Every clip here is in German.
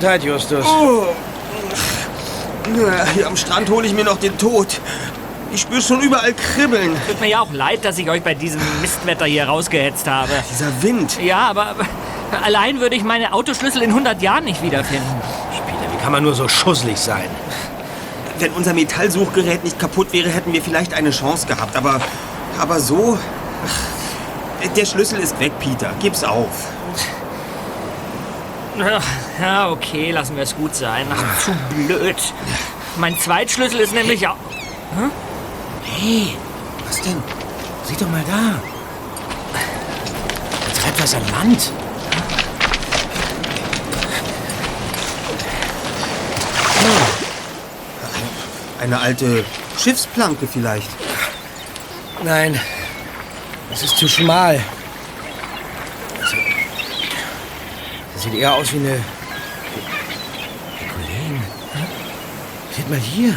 Gesundheit, Justus. Oh. Hier am Strand hole ich mir noch den Tod. Ich spüre schon überall Kribbeln. Tut mir ja auch leid, dass ich euch bei diesem Mistwetter hier rausgehetzt habe. Dieser Wind. Ja, aber allein würde ich meine Autoschlüssel in 100 Jahren nicht wiederfinden. Spieler, wie kann man nur so schusselig sein? Wenn unser Metallsuchgerät nicht kaputt wäre, hätten wir vielleicht eine Chance gehabt. Aber, aber so... Der Schlüssel ist weg, Peter. Gib's auf. Ja, okay, lassen wir es gut sein. Ach, zu blöd. Mein Zweitschlüssel ist nämlich auch... Hm? Hey, was denn? Sieh doch mal da. Da treibt was an Land. Eine alte Schiffsplanke vielleicht. Nein, das ist zu schmal. Das sieht eher aus wie eine... Kollegen. Seht mal hier.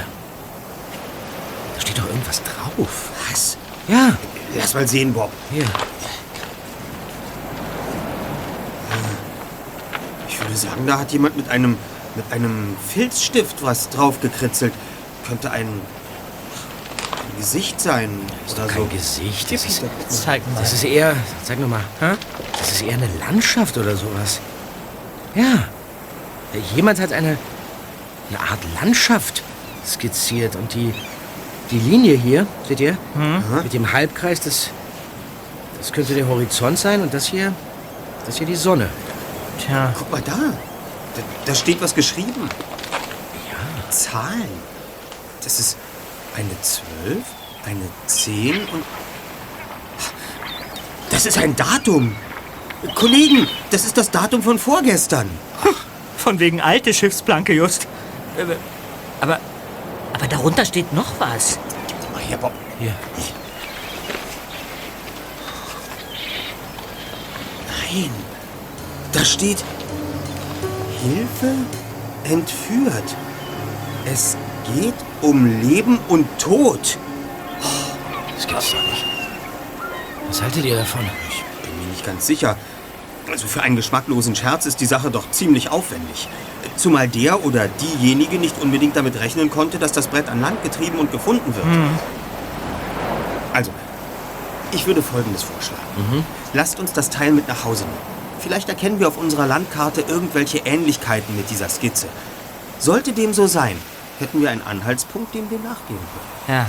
Da steht doch irgendwas drauf. Was? Ja. Lass mal sehen, Bob. Hier. Ich würde sagen, da hat jemand mit einem mit einem Filzstift was draufgekritzelt. Könnte ein, ein Gesicht sein Das ist oder doch so. kein Gesicht. Das ist, Zeig mal. das ist eher... Sag noch mal. hä? Das ist eher eine Landschaft oder sowas. Ja. Jemand hat eine, eine Art Landschaft skizziert. Und die, die Linie hier, seht ihr? Mit dem Halbkreis, das, das könnte der Horizont sein. Und das hier, das hier die Sonne. Tja, Guck mal da. da. Da steht was geschrieben. Ja. Zahlen. Das ist eine 12, eine 10 und... Das ist ein Datum. Kollegen, das ist das Datum von vorgestern. von wegen alte Schiffsplanke, just. Äh, Aber, aber darunter steht noch was. Mal hier, Bob. Hier. Nein. Da steht Hilfe entführt. Es geht um Leben und Tod. Das gibt's doch nicht. Was haltet ihr davon? Ich bin mir nicht ganz sicher. Also für einen geschmacklosen Scherz ist die Sache doch ziemlich aufwendig. Zumal der oder diejenige nicht unbedingt damit rechnen konnte, dass das Brett an Land getrieben und gefunden wird. Also, ich würde Folgendes vorschlagen. Lasst uns das Teil mit nach Hause nehmen. Vielleicht erkennen wir auf unserer Landkarte irgendwelche Ähnlichkeiten mit dieser Skizze. Sollte dem so sein, hätten wir einen Anhaltspunkt, dem wir nachgehen können. Ja.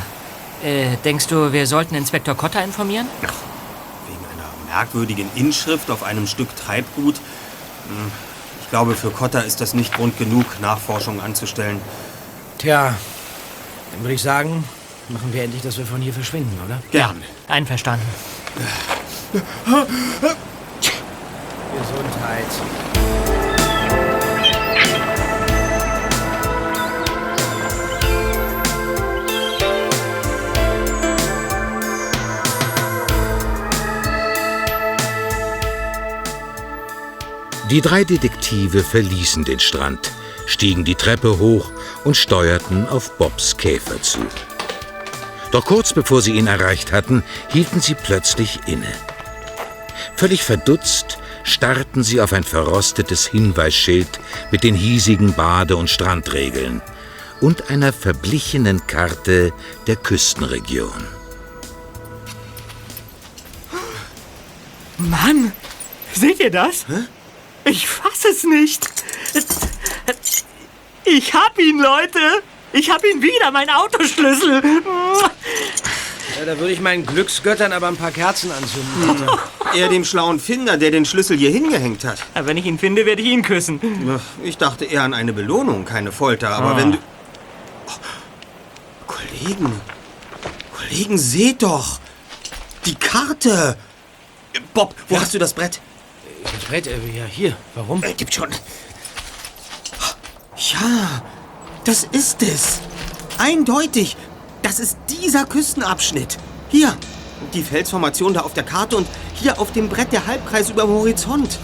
Äh, denkst du, wir sollten Inspektor Cotta informieren? Ach, merkwürdigen Inschrift auf einem Stück Treibgut. Hm, Ich glaube, für Cotta ist das nicht Grund genug, Nachforschungen anzustellen. Tja, dann würde ich sagen, machen wir endlich, dass wir von hier verschwinden, oder? Gern. Einverstanden. Gesundheit. Die drei Detektive verließen den Strand, stiegen die Treppe hoch und steuerten auf Bobs Käfer zu. Doch kurz bevor sie ihn erreicht hatten, hielten sie plötzlich inne. Völlig verdutzt starrten sie auf ein verrostetes Hinweisschild mit den hiesigen Bade- und Strandregeln und einer verblichenen Karte der Küstenregion. Mann, seht ihr das? Ich fass es nicht. Ich hab ihn, Leute. Ich hab ihn wieder, mein Autoschlüssel. Ja, da würde ich meinen Glücksgöttern aber ein paar Kerzen anzünden. Eher dem schlauen Finder, der den Schlüssel hier hingehängt hat. Aber wenn ich ihn finde, werde ich ihn küssen. Ich dachte eher an eine Belohnung, keine Folter. Aber wenn du... Oh, Kollegen, Kollegen, seht doch. Die Karte. Bob, wo hast du das Brett? Das Brett, äh, ja, hier. Warum? Äh, gibt schon. Ja, das ist es. Eindeutig. Das ist dieser Küstenabschnitt. Hier, die Felsformation da auf der Karte und hier auf dem Brett der Halbkreis über dem Horizont.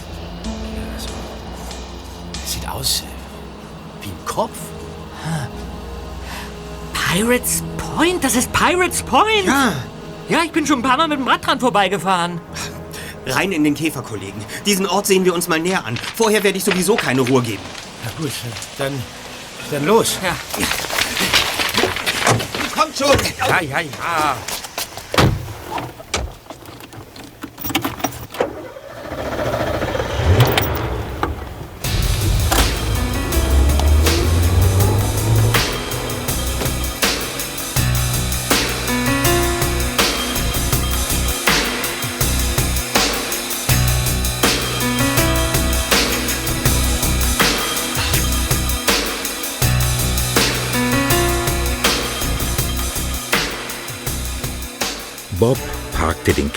Das sieht aus äh, wie ein Kopf. Pirates Point? Das ist Pirates Point? Ja, Ja, ich bin schon ein paar Mal mit dem Rad dran vorbeigefahren. Rein in den Käfer, Kollegen. Diesen Ort sehen wir uns mal näher an. Vorher werde ich sowieso keine Ruhe geben. Na gut, dann, dann los. Ja. Kommt schon! Ja, ja, ja.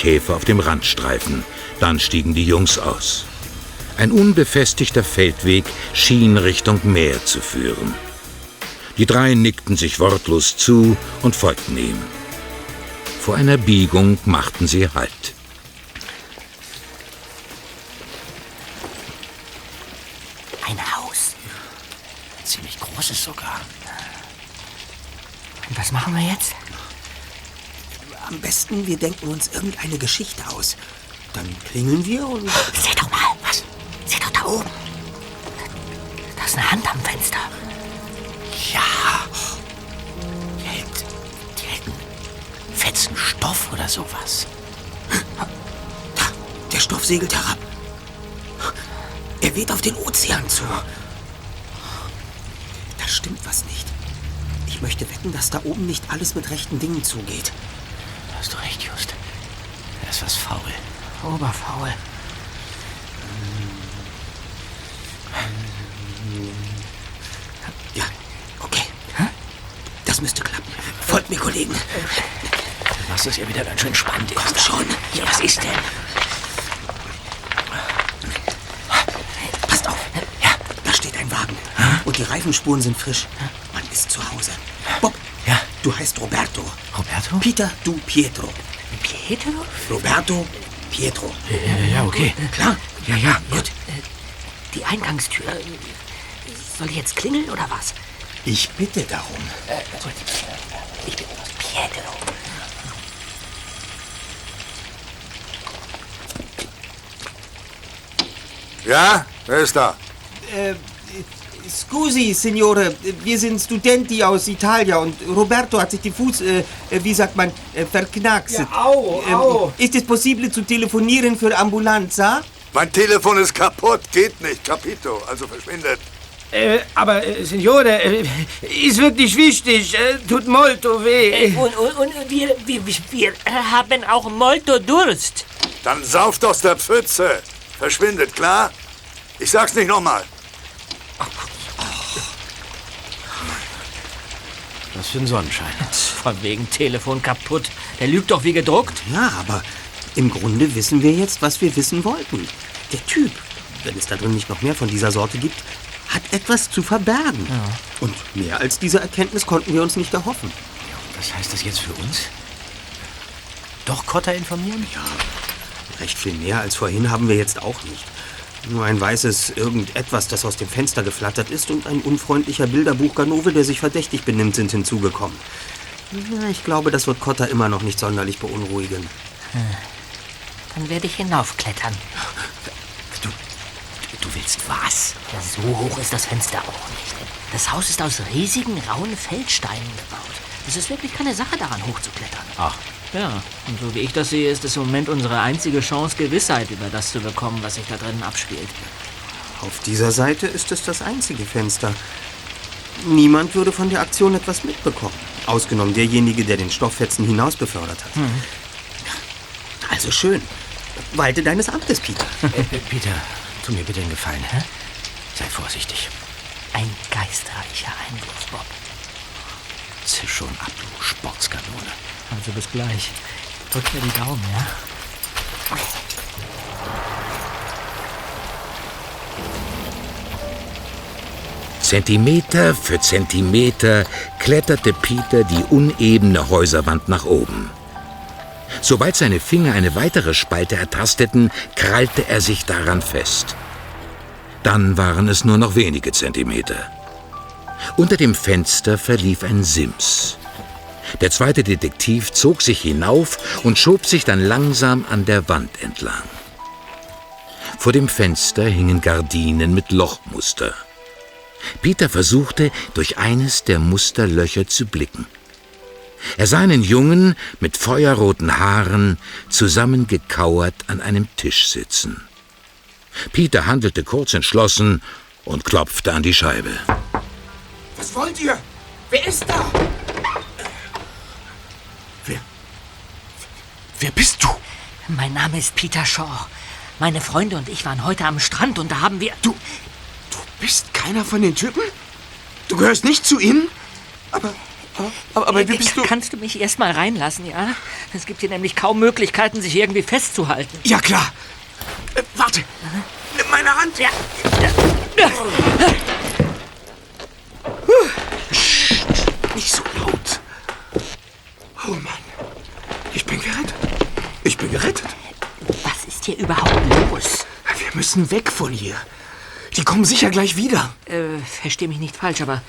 Käfer auf dem Randstreifen. Dann stiegen die Jungs aus. Ein unbefestigter Feldweg schien Richtung Meer zu führen. Die drei nickten sich wortlos zu und folgten ihm. Vor einer Biegung machten sie Halt. Ein Haus. Ziemlich großes sogar. Und was machen wir jetzt? Am besten, wir denken uns irgendeine Geschichte aus. Dann klingeln wir und... Seht doch mal. Was? Seht doch da oben. Da ist eine Hand am Fenster. Ja. Die hält, die hält einen fetzen Stoff oder sowas. Da, der Stoff segelt herab. Er weht auf den Ozean zu. Da stimmt was nicht. Ich möchte wetten, dass da oben nicht alles mit rechten Dingen zugeht. Hast du recht, Just. Da ist was faul. Oberfaul. Ja, okay. Das müsste klappen. Folgt mir, Kollegen. Du machst es ja wieder ganz schön spannend. Kommt schon. Ja, was ist denn? Passt auf. Ja, da steht ein Wagen. Und die Reifenspuren sind frisch. Man ist zu Hause. Ja. du heißt Roberto. Roberto? Peter, du Pietro. Pietro? Roberto, Pietro. Ja, ja, okay. Klar? Ja, ja, gut. Die Eingangstür. Soll ich jetzt klingeln oder was? Ich bitte darum. Ich bin Pietro. Ja, wer ist da? Äh, scusi, Signore, wir sind Studenti aus Italien und Roberto hat sich die Fuß, äh, wie sagt man, äh, verknackst. Ja, au, au. Ähm, ist es possible zu telefonieren für Ambulanza? Mein Telefon ist kaputt, geht nicht, Capito, also verschwindet. Äh, aber, äh, Signore, äh, ist wirklich wichtig. Äh, tut molto weh. Und, und, und wir, wir, wir haben auch molto Durst. Dann sauft aus der Pfütze. Verschwindet, klar? Ich sag's nicht nochmal. Was für ein Sonnenschein. Von wegen Telefon kaputt. Der lügt doch wie gedruckt. Ja, aber im Grunde wissen wir jetzt, was wir wissen wollten. Der Typ, wenn es da drin nicht noch mehr von dieser Sorte gibt, hat etwas zu verbergen. Und mehr als diese Erkenntnis konnten wir uns nicht erhoffen. Was heißt das jetzt für uns? Doch Kotter informieren? Ja, recht viel mehr als vorhin haben wir jetzt auch nicht. Nur ein weißes Irgendetwas, das aus dem Fenster geflattert ist und ein unfreundlicher Bilderbuchganove, der sich verdächtig benimmt, sind hinzugekommen. Ja, ich glaube, das wird Cotta immer noch nicht sonderlich beunruhigen. Dann werde ich hinaufklettern. Du, du willst was? Ja, so hoch ist das Fenster auch nicht. Das Haus ist aus riesigen, rauen Feldsteinen gebaut. Es ist wirklich keine Sache daran, hochzuklettern. Ach, Ja, und so wie ich das sehe, ist es im Moment unsere einzige Chance, Gewissheit über das zu bekommen, was sich da drinnen abspielt. Auf dieser Seite ist es das einzige Fenster. Niemand würde von der Aktion etwas mitbekommen. Ausgenommen derjenige, der den Stofffetzen hinaus befördert hat. Also schön. Walte deines Amtes, Peter. äh, Peter, tu mir bitte einen Gefallen. Hä? Sei vorsichtig. Ein geistreicher Einfluss, Bob. Zisch schon ab, du Sportskanone. Also bis gleich. Drück mir die Daumen, ja? Zentimeter für Zentimeter kletterte Peter die unebene Häuserwand nach oben. Sobald seine Finger eine weitere Spalte ertasteten, krallte er sich daran fest. Dann waren es nur noch wenige Zentimeter. Unter dem Fenster verlief ein Sims. Der zweite Detektiv zog sich hinauf und schob sich dann langsam an der Wand entlang. Vor dem Fenster hingen Gardinen mit Lochmuster. Peter versuchte, durch eines der Musterlöcher zu blicken. Er sah einen Jungen mit feuerroten Haaren zusammengekauert an einem Tisch sitzen. Peter handelte kurz entschlossen und klopfte an die Scheibe. Was wollt ihr? Wer ist da? Wer bist du? Mein Name ist Peter Shaw. Meine Freunde und ich waren heute am Strand und da haben wir... Du. Du bist keiner von den Typen? Du gehörst nicht zu ihnen? Aber. Aber, aber wie bist du. Kannst du mich erst mal reinlassen, ja? Es gibt hier nämlich kaum Möglichkeiten, sich irgendwie festzuhalten. Ja, klar. Äh, warte. Nimm meine Hand. Ja. Nicht so laut. Oh Mann. Ich bin gerettet. Ich bin gerettet. Was ist hier überhaupt los? Wir müssen weg von hier. Die kommen sicher gleich wieder. Äh, versteh mich nicht falsch, aber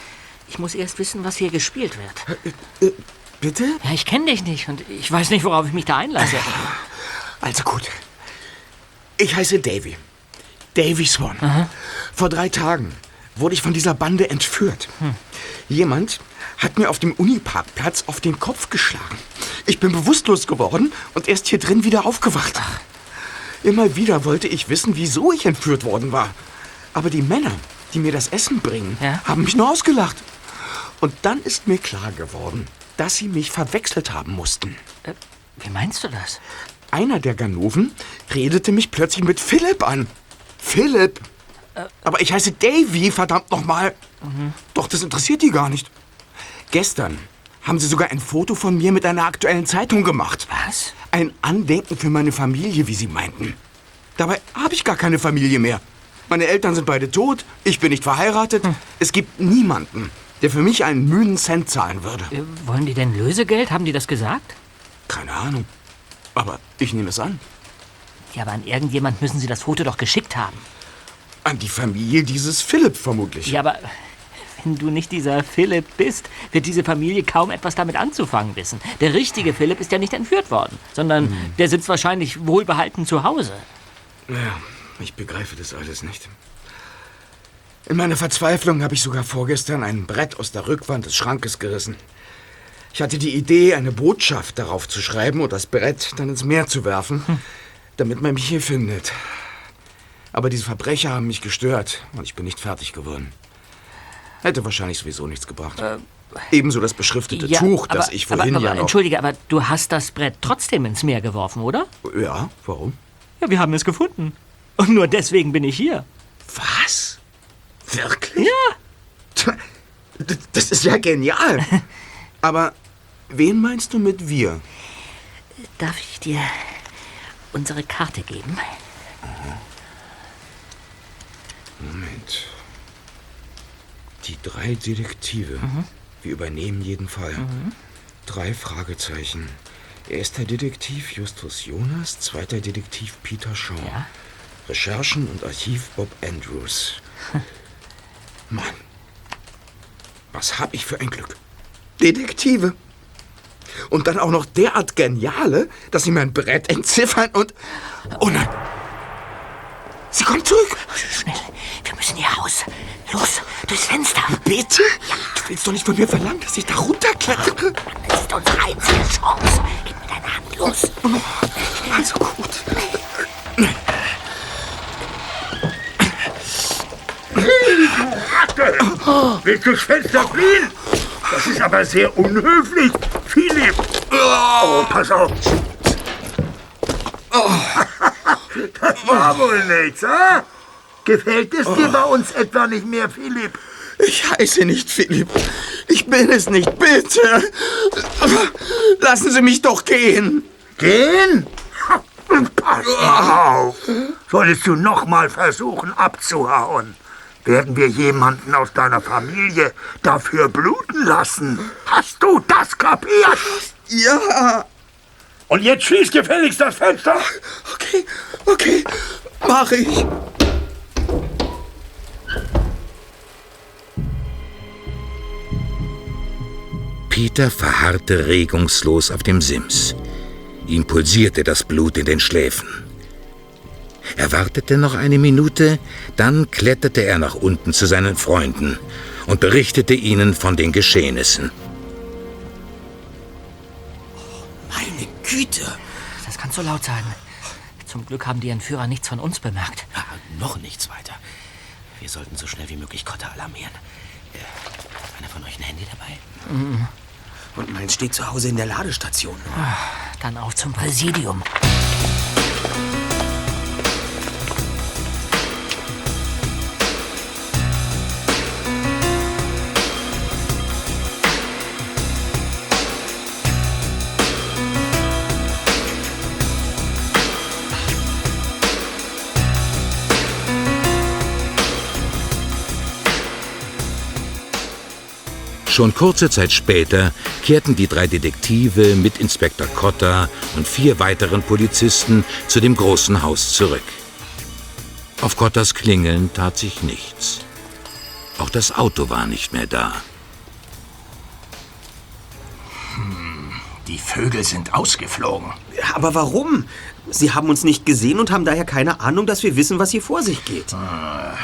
ich muss erst wissen, was hier gespielt wird. Äh, bitte? Ja, ich kenne dich nicht und ich weiß nicht, worauf ich mich da einlasse. Also gut. Ich heiße Davy. Davy Swan. Vor drei Tagen wurde ich von dieser Bande entführt. Jemand hat mir auf dem Uniparkplatz auf den Kopf geschlagen. Ich bin bewusstlos geworden und erst hier drin wieder aufgewacht. Immer wieder wollte ich wissen, wieso ich entführt worden war. Aber die Männer, die mir das Essen bringen, Ja? haben mich nur ausgelacht. Und dann ist mir klar geworden, dass sie mich verwechselt haben mussten. Äh, Wie meinst du das? Einer der Ganoven redete mich plötzlich mit Philipp an. Philipp? Aber ich heiße Davy, verdammt nochmal. Doch das interessiert die gar nicht. Gestern haben sie sogar ein Foto von mir mit einer aktuellen Zeitung gemacht. Was? Ein Andenken für meine Familie, wie sie meinten. Dabei habe ich gar keine Familie mehr. Meine Eltern sind beide tot, ich bin nicht verheiratet. Es gibt niemanden, der für mich einen müden Cent zahlen würde. Äh, wollen die denn Lösegeld? Haben die das gesagt? Keine Ahnung. Aber ich nehme es an. Ja, aber an irgendjemand müssen sie das Foto doch geschickt haben. An die Familie dieses Philipp vermutlich. Ja, aber wenn du nicht dieser Philipp bist, wird diese Familie kaum etwas damit anzufangen wissen. Der richtige Philipp ist ja nicht entführt worden, sondern der sitzt wahrscheinlich wohlbehalten zu Hause. Ja, ich begreife das alles nicht. In meiner Verzweiflung habe ich sogar vorgestern ein Brett aus der Rückwand des Schrankes gerissen. Ich hatte die Idee, eine Botschaft darauf zu schreiben und das Brett dann ins Meer zu werfen, damit man mich hier findet. Aber diese Verbrecher haben mich gestört und ich bin nicht fertig geworden. Hätte wahrscheinlich sowieso nichts gebracht. Ebenso das beschriftete Tuch, das ich vorhin aber, aber, ja noch... Entschuldige, aber du hast das Brett trotzdem ins Meer geworfen, oder? Ja, warum? Ja, wir haben es gefunden. Und nur deswegen bin ich hier. Was? Wirklich? Ja. Das ist ja genial. Aber wen meinst du mit wir? Darf ich dir unsere Karte geben? Moment. Die drei Detektive. Wir übernehmen jeden Fall. Drei Fragezeichen. Erster Detektiv Justus Jonas, zweiter Detektiv Peter Shaw. Ja. Recherchen und Archiv Bob Andrews. Mann, was hab ich für ein Glück. Detektive. Und dann auch noch derart geniale, dass sie mein Brett entziffern und... Oh nein! Sie kommt zurück! Schnell, wir müssen hier raus. Durchs Fenster. Bitte? Du willst doch nicht von mir verlangen, dass ich da runterklettere? Das ist unsere einzige Chance. Gib mir deine Hand, los. Also gut. Willst du durchs Fenster fliehen? Das ist aber sehr unhöflich, Philipp. Oh, pass auf. Das war wohl nichts, ha? Gefällt es dir bei uns etwa nicht mehr, Philipp? Ich heiße nicht Philipp. Ich bin es nicht. Bitte. Lassen Sie mich doch gehen. Gehen? Pass auf. Solltest du noch mal versuchen abzuhauen, werden wir jemanden aus deiner Familie dafür bluten lassen. Hast du das kapiert? Ja. Und jetzt schließ gefälligst das Fenster. Okay, okay. Mach ich. Peter verharrte regungslos auf dem Sims. Ihm pulsierte das Blut in den Schläfen. Er wartete noch eine Minute, dann kletterte er nach unten zu seinen Freunden und berichtete ihnen von den Geschehnissen. Meine Güte. Das kann so laut sein. Zum Glück haben die Entführer nichts von uns bemerkt. Ah, noch nichts weiter. Wir sollten so schnell wie möglich Kotter alarmieren. Äh, hat einer von euch ein Handy dabei? Und meins steht zu Hause in der Ladestation. Dann auf zum Präsidium. Schon kurze Zeit später kehrten die drei Detektive mit Inspektor Cotta und vier weiteren Polizisten zu dem großen Haus zurück. Auf Cottas Klingeln tat sich nichts. Auch das Auto war nicht mehr da. Die Vögel sind ausgeflogen. Aber warum? Sie haben uns nicht gesehen und haben daher keine Ahnung, dass wir wissen, was hier vor sich geht.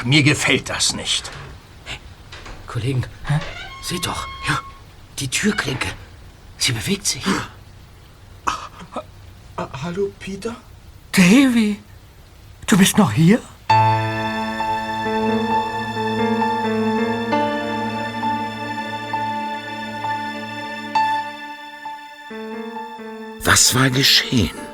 Mir gefällt das nicht. Kollegen, seht doch. Ja, die Türklinke. Sie bewegt sich. Hallo, Peter? Davy, du bist noch hier? Was war geschehen?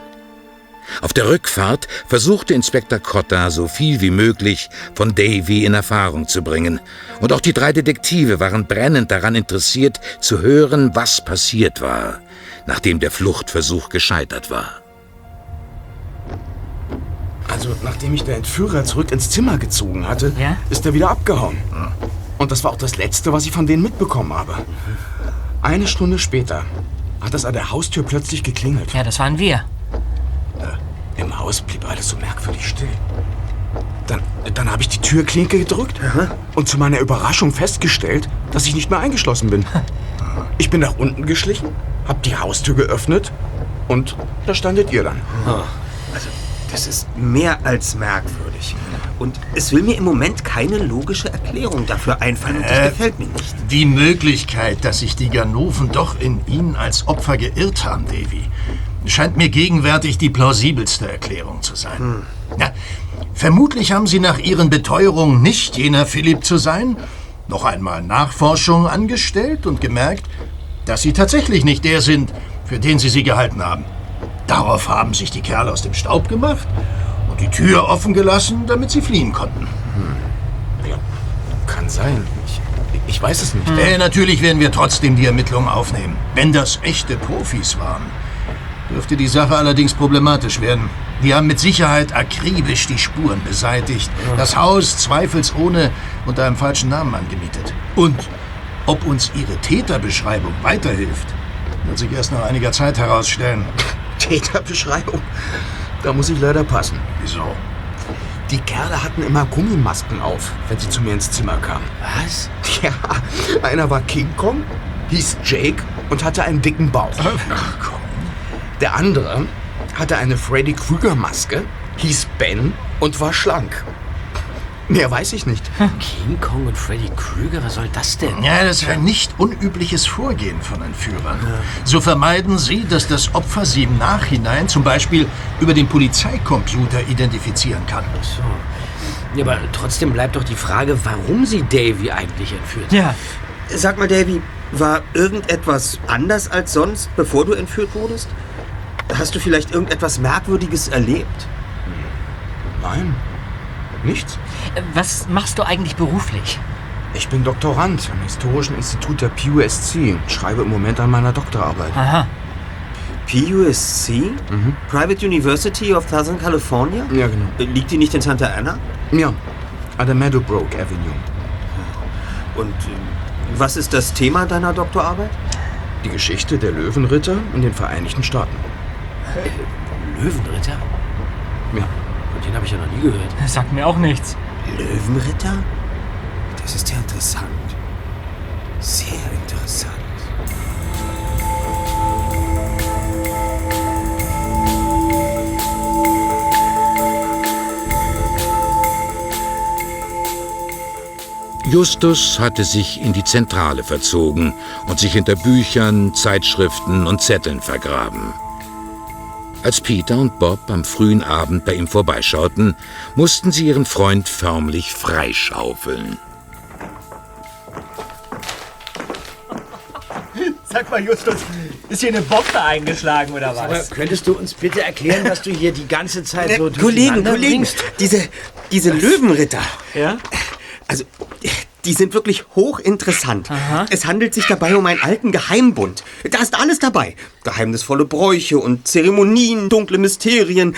Auf der Rückfahrt versuchte Inspektor Cotta so viel wie möglich von Davy in Erfahrung zu bringen. Und auch die drei Detektive waren brennend daran interessiert, zu hören, was passiert war, nachdem der Fluchtversuch gescheitert war. Also, nachdem ich der Entführer zurück ins Zimmer gezogen hatte, Ja? ist er wieder abgehauen. Und das war auch das Letzte, was ich von denen mitbekommen habe. Eine Stunde später hat es an der Haustür plötzlich geklingelt. Ja, das waren wir. Im Haus blieb alles so merkwürdig still. Dann, dann habe ich die Türklinke gedrückt und zu meiner Überraschung festgestellt, dass ich nicht mehr eingeschlossen bin. Ich bin nach unten geschlichen, habe die Haustür geöffnet und da standet ihr dann. Also, das ist mehr als merkwürdig. Und es will mir im Moment keine logische Erklärung dafür einfallen. Und das Äh, gefällt mir nicht. Die Möglichkeit, dass sich die Ganoven doch in ihn als Opfer geirrt haben, Davy, scheint mir gegenwärtig die plausibelste Erklärung zu sein. Ja, vermutlich haben sie nach ihren Beteuerungen nicht jener Philipp zu sein, noch einmal Nachforschungen angestellt und gemerkt, dass sie tatsächlich nicht der sind, für den sie sie gehalten haben. Darauf haben sich die Kerle aus dem Staub gemacht und die Tür offen gelassen, damit sie fliehen konnten. Ja, kann sein. Ich, ich weiß es nicht. Äh, natürlich werden wir trotzdem die Ermittlungen aufnehmen. Wenn das echte Profis waren, dürfte die Sache allerdings problematisch werden. Die haben mit Sicherheit akribisch die Spuren beseitigt. Das Haus zweifelsohne unter einem falschen Namen angemietet. Und ob uns ihre Täterbeschreibung weiterhilft, wird sich erst nach einiger Zeit herausstellen. Täterbeschreibung. Da muss ich leider passen. Wieso? Die Kerle hatten immer Gummimasken auf, wenn sie zu mir ins Zimmer kamen. Was? Ja, einer war King Kong, hieß Jake und hatte einen dicken Bauch. Der andere hatte eine Freddy Krüger Maske, hieß Ben und war schlank. Mehr weiß ich nicht. King Kong und Freddy Krüger, was soll das denn? Ja, das ist ein nicht unübliches Vorgehen von Entführern. So vermeiden sie, dass das Opfer sie im Nachhinein zum Beispiel über den Polizeicomputer identifizieren kann. So. Ja, aber trotzdem bleibt doch die Frage, warum sie Davy eigentlich entführt. Ja, Sag mal, Davy, war irgendetwas anders als sonst, bevor du entführt wurdest? Hast du vielleicht irgendetwas Merkwürdiges erlebt? Nein, nichts. Was machst du eigentlich beruflich? Ich bin Doktorand am Historischen Institut der PUSC und schreibe im Moment an meiner Doktorarbeit. Aha. PUSC? Private University of Southern California? Ja, genau. Liegt die nicht in Santa Ana? Ja, an der Meadowbrook Avenue. Und äh, was ist das Thema deiner Doktorarbeit? Die Geschichte der Löwenritter in den Vereinigten Staaten. Löwenritter? Ja. Von den habe ich ja noch nie gehört. Das sagt mir auch nichts. Löwenritter? Das ist ja interessant. Sehr interessant. Justus hatte sich in die Zentrale verzogen und sich hinter Büchern, Zeitschriften und Zetteln vergraben. Als Peter und Bob am frühen Abend bei ihm vorbeischauten, mussten sie ihren Freund förmlich freischaufeln. Sag mal, Justus, ist hier eine Bombe eingeschlagen oder Aber könntest du uns bitte erklären, was du hier die ganze Zeit so Äh, Kollegen, Kollegen, bringst? diese, diese Löwenritter. Ja? Also, die sind wirklich hochinteressant. Es handelt sich dabei um einen alten Geheimbund. Da ist alles dabei. Geheimnisvolle Bräuche und Zeremonien, dunkle Mysterien,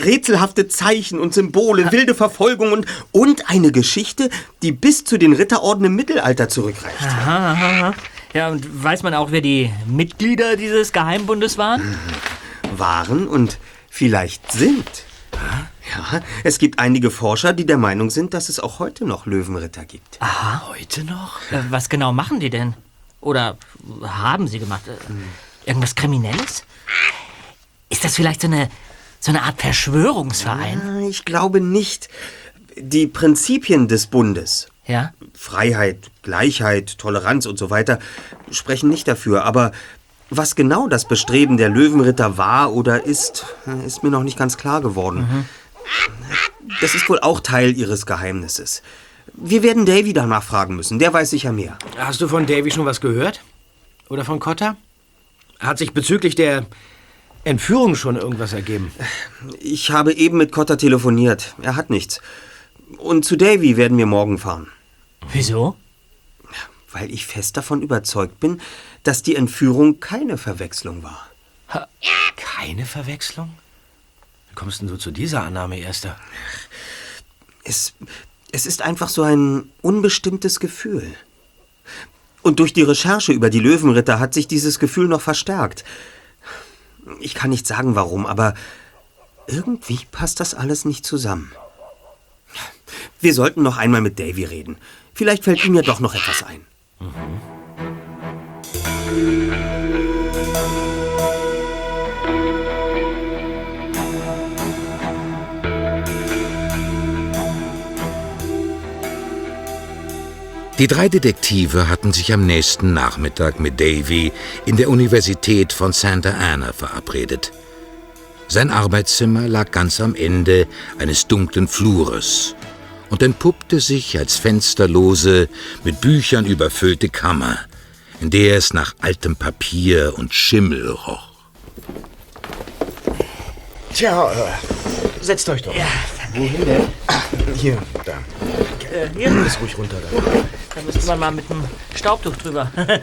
rätselhafte Zeichen und Symbole, wilde Verfolgung und, und eine Geschichte, die bis zu den Ritterorden im Mittelalter zurückreicht. Aha, aha, aha. Ja, und weiß man auch, wer die Mitglieder dieses Geheimbundes waren? Waren und vielleicht sind. Ja, es gibt einige Forscher, die der Meinung sind, dass es auch heute noch Löwenritter gibt. Heute noch? Äh, Was genau machen die denn? Oder haben sie gemacht? Äh, Irgendwas Kriminelles? Ist das vielleicht so eine, so eine Art Verschwörungsverein? Ich glaube nicht. Die Prinzipien des Bundes, Ja? Freiheit, Gleichheit, Toleranz und so weiter, sprechen nicht dafür. Aber was genau das Bestreben der Löwenritter war oder ist, ist mir noch nicht ganz klar geworden. Das ist wohl auch Teil ihres Geheimnisses. Wir werden Davy danach fragen müssen. Der weiß sicher mehr. Hast du von Davy schon was gehört? Oder von Cotta? Hat sich bezüglich der Entführung schon irgendwas ergeben? Ich habe eben mit Cotter telefoniert. Er hat nichts. Und zu Davy werden wir morgen fahren. Wieso? Weil ich fest davon überzeugt bin, dass die Entführung keine Verwechslung war. Keine Verwechslung? Wie kommst denn du zu dieser Annahme, Erster? Es, es ist einfach so ein unbestimmtes Gefühl. Und durch die Recherche über die Löwenritter hat sich dieses Gefühl noch verstärkt. Ich kann nicht sagen warum, aber irgendwie passt das alles nicht zusammen. Wir sollten noch einmal mit Davy reden. Vielleicht fällt ihm ja doch noch etwas ein. Die drei Detektive hatten sich am nächsten Nachmittag mit Davy in der Universität von Santa Ana verabredet. Sein Arbeitszimmer lag ganz am Ende eines dunklen Flures und entpuppte sich als fensterlose, mit Büchern überfüllte Kammer, in der es nach altem Papier und Schimmel roch. Tja, äh, setzt euch doch. Wohin denn? Hier, da. Äh, hier, Ist ruhig runter da. da müsste man mal mit einem Staubtuch drüber.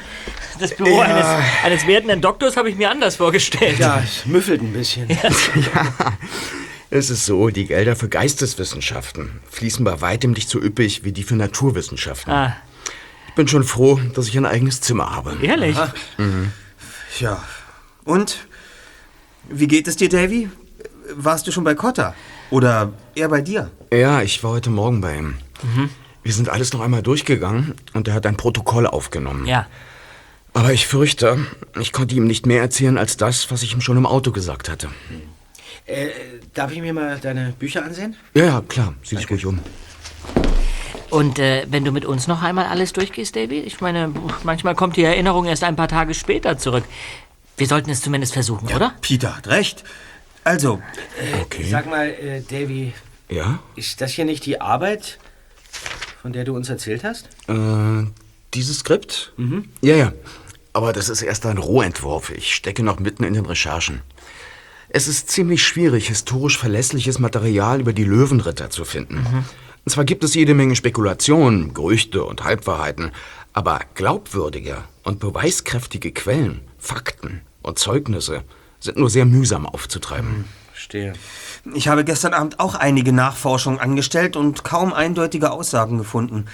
Das Büro Ja. eines, eines werdenden Doktors habe ich mir anders vorgestellt. Ja, es müffelt ein bisschen. Es ist so, die Gelder für Geisteswissenschaften fließen bei weitem nicht so üppig wie die für Naturwissenschaften. Ah, Ich bin schon froh, dass ich ein eigenes Zimmer habe. ehrlich? Ja. Und? Wie geht es dir, Davy? Warst du schon bei Cotter? Oder eher bei dir? Ja, ich war heute Morgen bei ihm. Wir sind alles noch einmal durchgegangen und er hat ein Protokoll aufgenommen. Ja. Aber ich fürchte, ich konnte ihm nicht mehr erzählen als das, was ich ihm schon im Auto gesagt hatte. Äh, darf ich mir mal deine Bücher ansehen? Ja, ja, klar. Sieh dich ruhig um. Und äh, wenn du mit uns noch einmal alles durchgehst, Davy? Ich meine, manchmal kommt die Erinnerung erst ein paar Tage später zurück. Wir sollten es zumindest versuchen, oder? Peter hat recht. Also, Sag mal, äh, Davy, Ja? ist das hier nicht die Arbeit, von der du uns erzählt hast? Äh, dieses Skript? Mhm. Ja, ja. Aber das ist erst ein Rohentwurf. Ich stecke noch mitten in den Recherchen. Es ist ziemlich schwierig, historisch verlässliches Material über die Löwenritter zu finden. Und zwar gibt es jede Menge Spekulationen, Gerüchte und Halbwahrheiten, aber glaubwürdige und beweiskräftige Quellen, Fakten und Zeugnisse sind nur sehr mühsam aufzutreiben. Verstehe. ich habe gestern Abend auch einige Nachforschungen angestellt und kaum eindeutige Aussagen gefunden.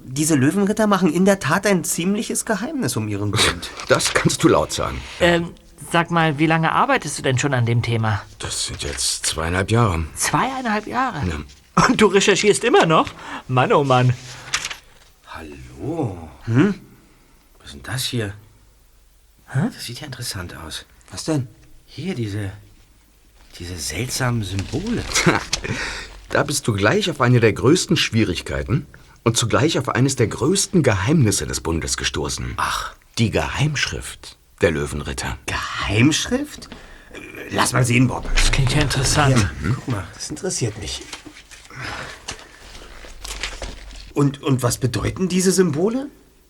Diese Löwenritter machen in der Tat ein ziemliches Geheimnis um ihren Bund. Das kannst du laut sagen. Ähm, sag mal, wie lange arbeitest du denn schon an dem Thema? Das sind jetzt zweieinhalb Jahre. Zweieinhalb Jahre. Und du recherchierst immer noch? Mann, oh Mann. Hallo. Hm? Was ist denn das hier? Das sieht ja interessant aus. Was denn? Hier, diese. diese seltsamen Symbole. Da bist du gleich auf eine der größten Schwierigkeiten und zugleich auf eines der größten Geheimnisse des Bundes gestoßen. Ach. Die Geheimschrift der Löwenritter. Geheimschrift? Lass mal sehen, Bob. Das klingt ja interessant. Guck mal, das interessiert mich. Und, und was bedeuten diese Symbole?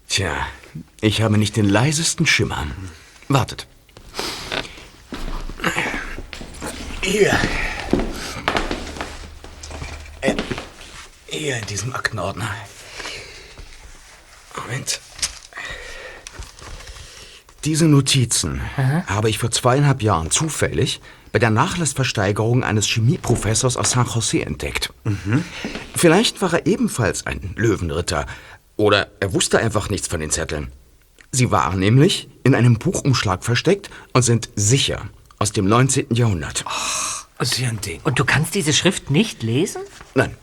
Tja, ich habe nicht den leisesten Schimmer. Wartet. Hier. Äh, hier in diesem Aktenordner. Moment. Diese Notizen habe ich vor zweieinhalb Jahren zufällig bei der Nachlassversteigerung eines Chemieprofessors aus San Jose entdeckt. Vielleicht war er ebenfalls ein Löwenritter oder er wusste einfach nichts von den Zetteln. Sie waren nämlich in einem Buchumschlag versteckt und sind sicher aus dem 19. Jahrhundert. Ist ja ein Ding. Und du kannst diese Schrift nicht lesen? Nein.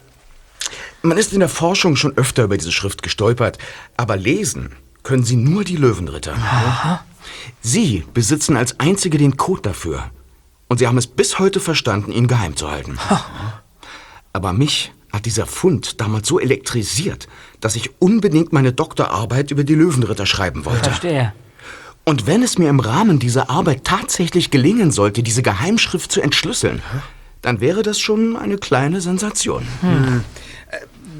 Man ist in der Forschung schon öfter über diese Schrift gestolpert, aber lesen können sie nur die Löwenritter. Sie besitzen als einzige den Code dafür. Und sie haben es bis heute verstanden, ihn geheim zu halten. Aber mich hat dieser Fund damals so elektrisiert, dass ich unbedingt meine Doktorarbeit über die Löwenritter schreiben wollte. Verstehe. Und wenn es mir im Rahmen dieser Arbeit tatsächlich gelingen sollte, diese Geheimschrift zu entschlüsseln, dann wäre das schon eine kleine Sensation.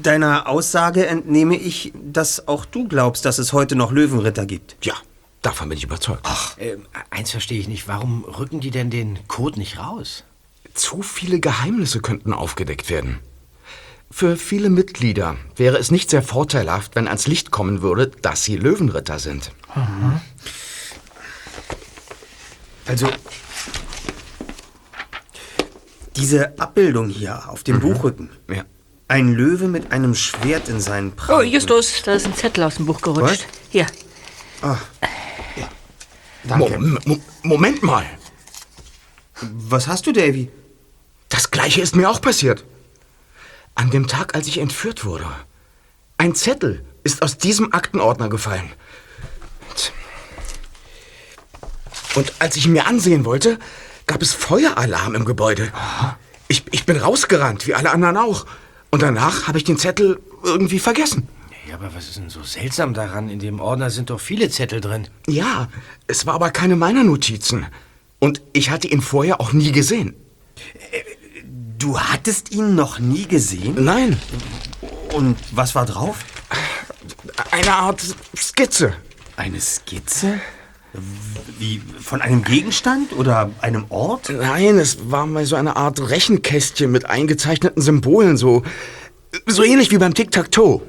Deiner Aussage entnehme ich, dass auch du glaubst, dass es heute noch Löwenritter gibt. Ja, davon bin ich überzeugt. Ähm, eins verstehe ich nicht. Warum rücken die denn den Code nicht raus? Zu viele Geheimnisse könnten aufgedeckt werden. Für viele Mitglieder wäre es nicht sehr vorteilhaft, wenn ans Licht kommen würde, dass sie Löwenritter sind. Also, diese Abbildung hier auf dem Buchrücken. Ja. Ein Löwe mit einem Schwert in seinen Oh, Pranken. Justus, da ist ein Zettel aus dem Buch gerutscht. Hier. Mo Mo Moment mal. Was hast du, Davy? Das gleiche ist mir auch passiert. An dem Tag, als ich entführt wurde. Ein Zettel ist aus diesem Aktenordner gefallen. Und als ich ihn mir ansehen wollte, gab es Feueralarm im Gebäude. Ich, ich bin rausgerannt, wie alle anderen auch. Und danach habe ich den Zettel irgendwie vergessen. Ja, aber was ist denn so seltsam daran? In dem Ordner sind doch viele Zettel drin. Ja, es war aber keine meiner Notizen. Und ich hatte ihn vorher auch nie gesehen. Du hattest ihn noch nie gesehen? Nein, Und was war drauf? eine Art Skizze. Eine Skizze? Wie, von einem Gegenstand oder einem Ort? Nein, es war mal so eine Art Rechenkästchen mit eingezeichneten Symbolen, so, so ähnlich wie beim Tic-Tac-Toe.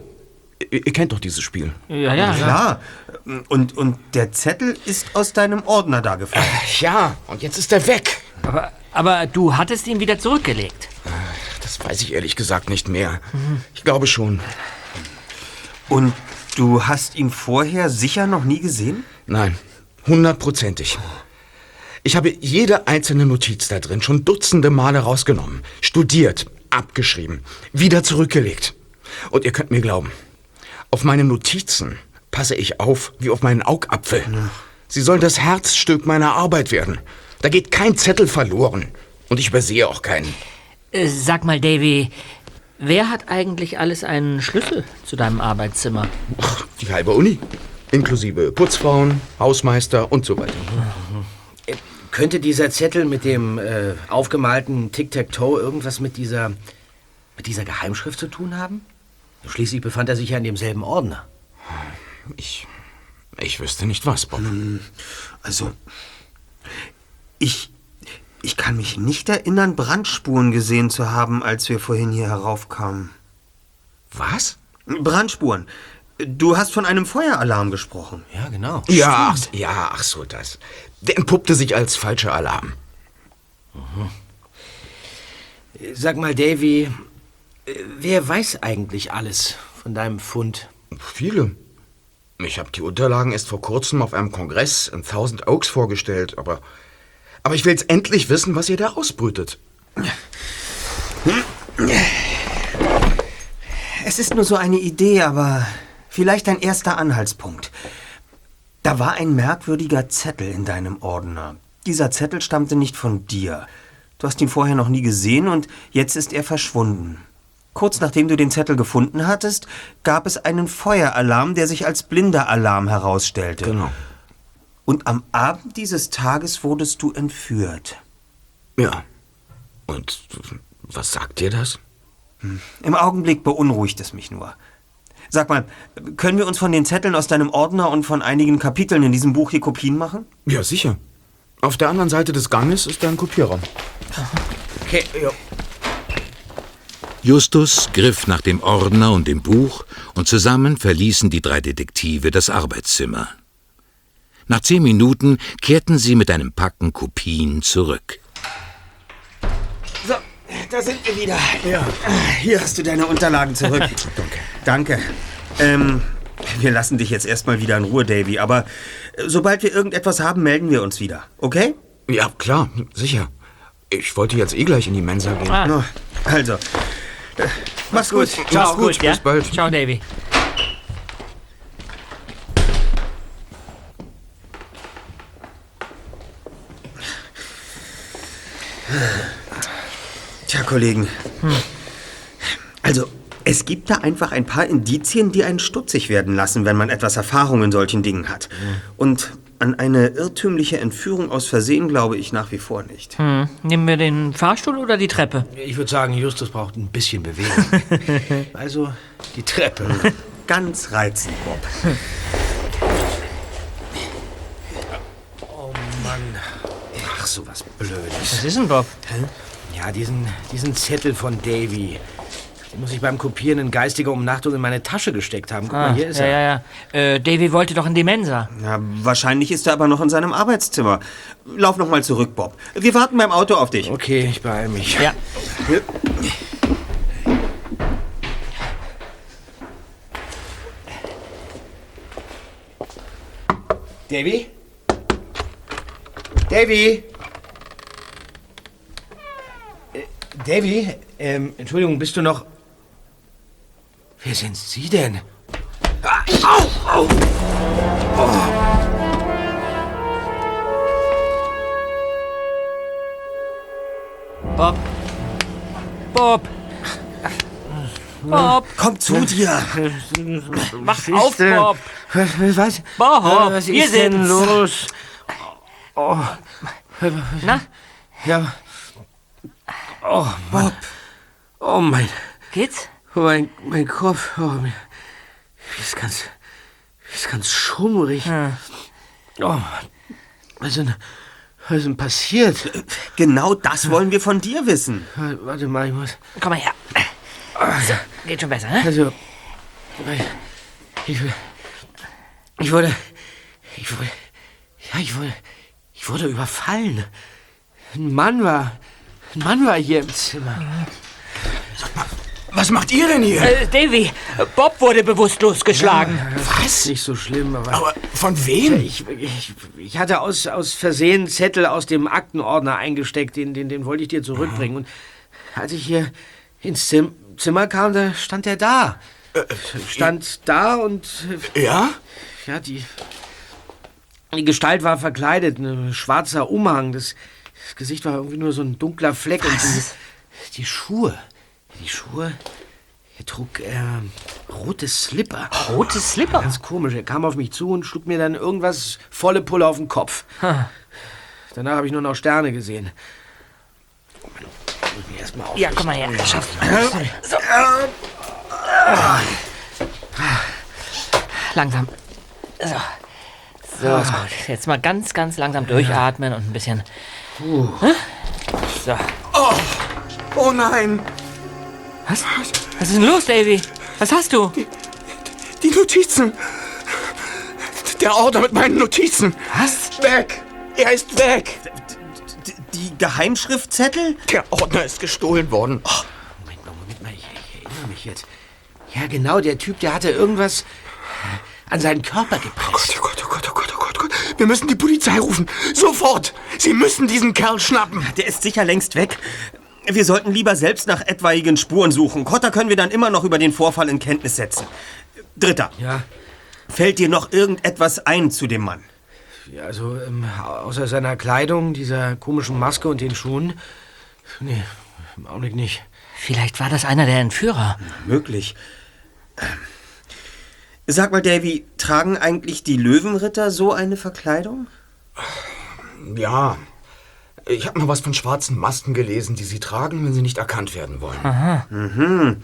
Ihr, ihr kennt doch dieses Spiel. Ja, ja. Klar. Und, und der Zettel ist aus deinem Ordner da gefallen. Ja, und jetzt ist er weg. Aber, aber du hattest ihn wieder zurückgelegt. Das weiß ich ehrlich gesagt nicht mehr. Ich glaube schon. Und du hast ihn vorher sicher noch nie gesehen? Nein, hundertprozentig. Ich habe jede einzelne Notiz da drin schon dutzende Male rausgenommen, studiert, abgeschrieben, wieder zurückgelegt. Und ihr könnt mir glauben, auf meine Notizen passe ich auf wie auf meinen Augapfel. Sie sollen das Herzstück meiner Arbeit werden. Da geht kein Zettel verloren. Und ich übersehe auch keinen. Äh, sag mal, Davy, wer hat eigentlich alles einen Schlüssel zu deinem Arbeitszimmer? Ach, die halbe Uni. Inklusive Putzfrauen, Hausmeister und so weiter. Könnte dieser Zettel mit dem äh, aufgemalten Tic-Tac-Toe irgendwas mit dieser, mit dieser Geheimschrift zu tun haben? Schließlich befand er sich ja in demselben Ordner. Ich. Ich wüsste nicht was, Bob. Also, ich, ich kann mich nicht erinnern, Brandspuren gesehen zu haben, als wir vorhin hier heraufkamen. Was? Brandspuren. Du hast von einem Feueralarm gesprochen. Ja, genau. Ja, ach, ja, ach so, das. Der entpuppte sich als falscher Alarm. Sag mal, Davy, äh, wer weiß eigentlich alles von deinem Fund? Viele. Ich habe die Unterlagen erst vor kurzem auf einem Kongress in Thousand Oaks vorgestellt, aber. Aber ich will jetzt endlich wissen, was ihr da ausbrütet. Es ist nur so eine Idee, aber vielleicht ein erster Anhaltspunkt. Da war ein merkwürdiger Zettel in deinem Ordner. Dieser Zettel stammte nicht von dir. Du hast ihn vorher noch nie gesehen und jetzt ist er verschwunden. Kurz nachdem du den Zettel gefunden hattest, gab es einen Feueralarm, der sich als blinder Alarm herausstellte. Genau. Und am Abend dieses Tages wurdest du entführt. Ja. Und was sagt dir das? Im Augenblick beunruhigt es mich nur. Sag mal, können wir uns von den Zetteln aus deinem Ordner und von einigen Kapiteln in diesem Buch hier Kopien machen? Ja, sicher. Auf der anderen Seite des Ganges ist ein Kopierraum. Okay, ja. Justus griff nach dem Ordner und dem Buch und zusammen verließen die drei Detektive das Arbeitszimmer. Nach zehn Minuten kehrten sie mit einem Packen Kopien zurück. Da sind wir wieder. Ja. Hier hast du deine Unterlagen zurück. Danke. Danke. Ähm, wir lassen dich jetzt erstmal wieder in Ruhe, Davy, aber äh, sobald wir irgendetwas haben, melden wir uns wieder. Okay? Ja, klar, sicher. Ich wollte jetzt eh gleich in die Mensa gehen. Ah, No, also, äh, mach's gut. Ciao, gut, gut, ja? bis bald. Ciao, Davy. Tja, Kollegen. Also, es gibt da einfach ein paar Indizien, die einen stutzig werden lassen, wenn man etwas Erfahrung in solchen Dingen hat. Und an eine irrtümliche Entführung aus Versehen glaube ich nach wie vor nicht. Hm. Nehmen wir den Fahrstuhl oder die Treppe? Ich würde sagen, Justus braucht ein bisschen Bewegung. also die Treppe. Ganz reizend, Bob. Oh Mann. Ach, so was Blödes. Was ist denn, Bob? Ja, diesen, diesen Zettel von Davy. Den muss ich beim Kopieren in geistiger Umnachtung in meine Tasche gesteckt haben. Guck mal, hier ist Ah, ja, er. ja, ja. Äh, Davy wollte doch in die Mensa. Ja, wahrscheinlich ist er aber noch in seinem Arbeitszimmer. Lauf noch mal zurück, Bob. Wir warten beim Auto auf dich. Okay, ich beeile mich. Ja. Davy? Davy? Äh, Davy? Ähm, Entschuldigung, bist du noch... Wer sind Sie denn? Ah, au, au. Bob. Bob. Bob. Komm zu dir. Mach auf, Bob. Was? Was? Bob, was wir sind's. los? Na, Ja. Oh, Bob. Oh, mein... geht's? Mein, mein Kopf, oh, mir ist ganz, ist ganz schummrig. Oh, was ist denn, was ist denn passiert? Genau das wollen wir von dir wissen. Warte mal, ich muss, Komm mal her. So, geht schon besser, ne? also, ich, ich wurde, ich wurde, ja, ich wurde, ich wurde überfallen. Ein Mann war, ein Mann war hier im Zimmer. Was macht ihr denn hier? Äh, Davy, Bob wurde bewusstlos geschlagen. Was? Nicht so schlimm, aber... Aber von wem? Ich, ich, ich hatte aus, aus Versehen Zettel aus dem Aktenordner eingesteckt, den, den, den wollte ich dir zurückbringen. Und als ich hier ins Zim Zimmer kam, da stand er da. Stand da und äh, Ja? ja, die, die Gestalt war verkleidet, ein schwarzer Umhang. Das, das Gesicht war irgendwie nur so ein dunkler Fleck. Und die, die Schuhe, die Schuhe, er trug äh, rote Slipper. Rote Slipper? Ganz komisch. Er kam auf mich zu und schlug mir dann irgendwas volle Pulle auf den Kopf. Danach habe ich nur noch Sterne gesehen. Erst mal auf. Ja, komm mal her. Schaff. So. Langsam. So. So. Jetzt mal ganz, ganz langsam durchatmen und ein bisschen. Hä? So. Oh nein! Was? Was ist denn los, Davy? Was hast du? Die Notizen! Der Ordner mit meinen Notizen! Was? Weg! Er ist weg! D die Geheimschriftzettel? Der Ordner ist gestohlen worden. Moment mal, Moment mal. Ich, ich erinnere mich jetzt. Ja, genau, der Typ, der hatte irgendwas an seinen Körper gepresst. Oh Gott, oh Gott, oh Gott, oh Gott, oh Gott. Wir müssen die Polizei rufen. Sofort! Sie müssen diesen Kerl schnappen. Der ist sicher längst weg. Wir sollten lieber selbst nach etwaigen Spuren suchen. Kotter können wir dann immer noch über den Vorfall in Kenntnis setzen. Dritter. Ja, Fällt dir noch irgendetwas ein zu dem Mann? ja also ähm, außer seiner Kleidung, dieser komischen Maske und den Schuhen. Nee, Im Augenblick nicht. Vielleicht war das einer der Entführer. Möglich. Ähm, Sag mal, Davy, tragen eigentlich die Löwenritter so eine Verkleidung? Ja. Ich habe mal was von schwarzen Masken gelesen, die sie tragen, wenn sie nicht erkannt werden wollen.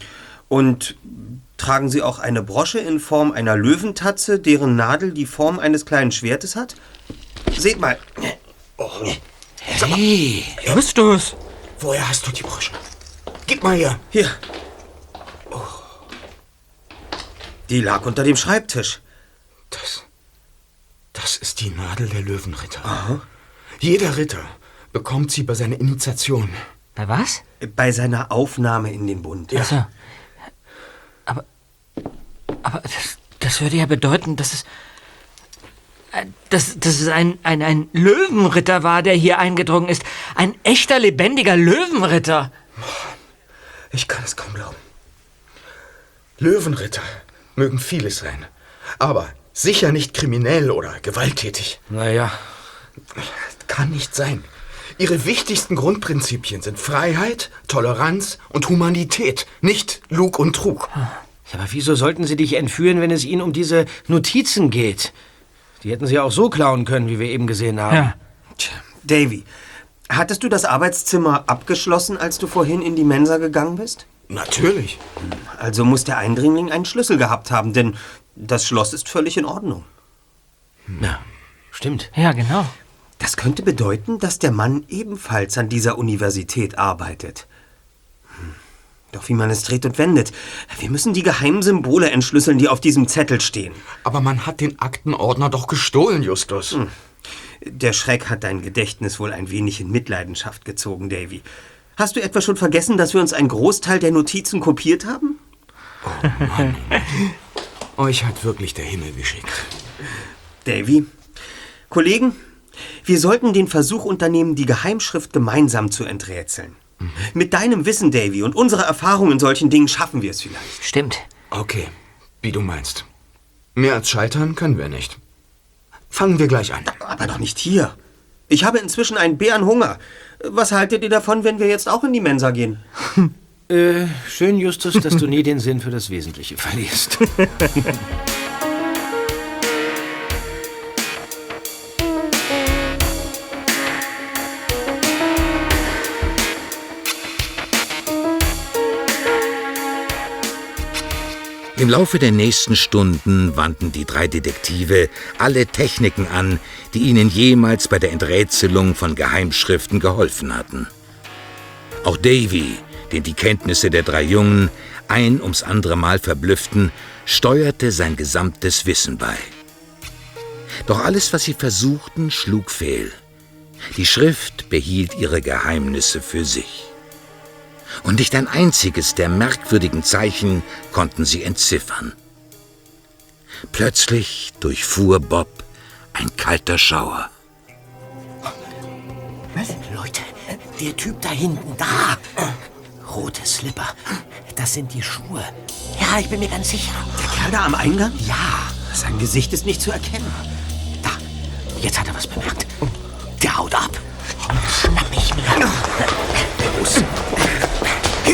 Und tragen sie auch eine Brosche in Form einer Löwentatze, deren Nadel die Form eines kleinen Schwertes hat? Seht mal. Hey, Justus! Woher hast du die Brosche? Gib mal her. Hier. Oh. Die lag unter dem Schreibtisch. Das. Das ist die Nadel der Löwenritter. Jeder Ritter bekommt sie bei seiner Initiation. Bei was? Bei seiner Aufnahme in den Bund. Achso. Aber. Aber das, das würde ja bedeuten, dass es. äh, Dass, dass es ein, ein, ein Löwenritter war, der hier eingedrungen ist. Ein echter, lebendiger Löwenritter. Ich kann es kaum glauben. Löwenritter mögen vieles sein, aber sicher nicht kriminell oder gewalttätig. naja, Kann nicht sein. Ihre wichtigsten Grundprinzipien sind Freiheit, Toleranz und Humanität, nicht Lug und Trug. aber wieso sollten sie dich entführen, wenn es ihnen um diese Notizen geht? Die hätten sie auch so klauen können, wie wir eben gesehen haben. Ja. Tja, Davy, hattest du das Arbeitszimmer abgeschlossen, als du vorhin in die Mensa gegangen bist? Natürlich. Also muss der Eindringling einen Schlüssel gehabt haben, denn das Schloss ist völlig in Ordnung. Ja, stimmt. Ja, genau. Das könnte bedeuten, dass der Mann ebenfalls an dieser Universität arbeitet. Hm. Doch wie man es dreht und wendet, wir müssen die geheimen Symbole entschlüsseln, die auf diesem Zettel stehen. Aber man hat den Aktenordner doch gestohlen, Justus. Der Schreck hat dein Gedächtnis wohl ein wenig in Mitleidenschaft gezogen, Davy. Hast du etwa schon vergessen, dass wir uns einen Großteil der Notizen kopiert haben? Euch hat wirklich der Himmel geschickt. Davy, Kollegen, wir sollten den Versuch unternehmen, die Geheimschrift gemeinsam zu enträtseln. Mit deinem Wissen, Davy, und unserer Erfahrung in solchen Dingen schaffen wir es vielleicht. Stimmt. Okay, wie du meinst. Mehr als scheitern können wir nicht. Fangen wir gleich an. Aber doch nicht hier. Ich habe inzwischen einen Bärenhunger. Was haltet ihr davon, wenn wir jetzt auch in die Mensa gehen? Äh, schön, Justus, dass du nie den Sinn für das Wesentliche verlierst. Im Laufe der nächsten Stunden wandten die drei Detektive alle Techniken an, die ihnen jemals bei der Enträtselung von Geheimschriften geholfen hatten. Auch Davy, den die Kenntnisse der drei Jungen ein ums andere Mal verblüfften, steuerte sein gesamtes Wissen bei. Doch alles, was sie versuchten, schlug fehl. Die Schrift behielt ihre Geheimnisse für sich. Und nicht ein einziges der merkwürdigen Zeichen konnten sie entziffern. Plötzlich durchfuhr Bob ein kalter Schauer. Leute, der Typ da hinten, da. Rote Slipper. Das sind die Schuhe. Ja, ich bin mir ganz sicher. Der Kerl da am Eingang? Ja, Sein Gesicht ist nicht zu erkennen. da. Jetzt hat er was bemerkt.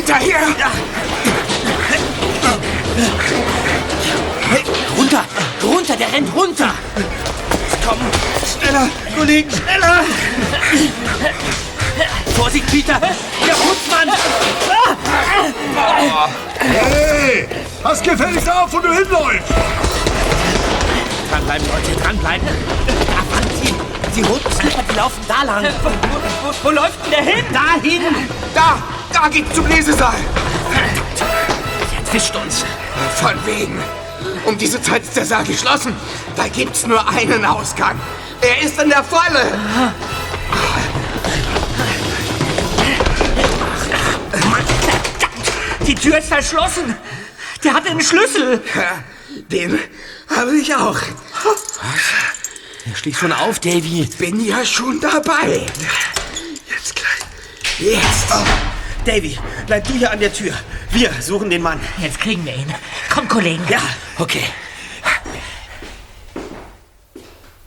Hinterher! Runter, runter, der rennt runter. Schneller, Kollegen, schneller! Vorsicht, Peter. Der Putzmann. Hey, pass gefälligst auf, wo du hinläufst. Dranbleiben, Leute, dranbleiben. Die roten Slipper, die laufen da lang. Wo, wo, wo läuft denn der hin? Dahin. Da! Da geht's zum Lesesaal! Der entwischt uns. Von wegen. Um diese Zeit ist der Saal geschlossen. Da gibt's nur einen Ausgang. Er ist in der Falle. Die Tür ist verschlossen. Der hat einen Schlüssel. Den habe ich auch. Schließ schon auf, Davy. Bin ja schon dabei. Jetzt gleich. Jetzt. Davy, bleib du hier an der Tür. Wir suchen den Mann. Jetzt kriegen wir ihn. Komm, Kollegen. Ja, okay.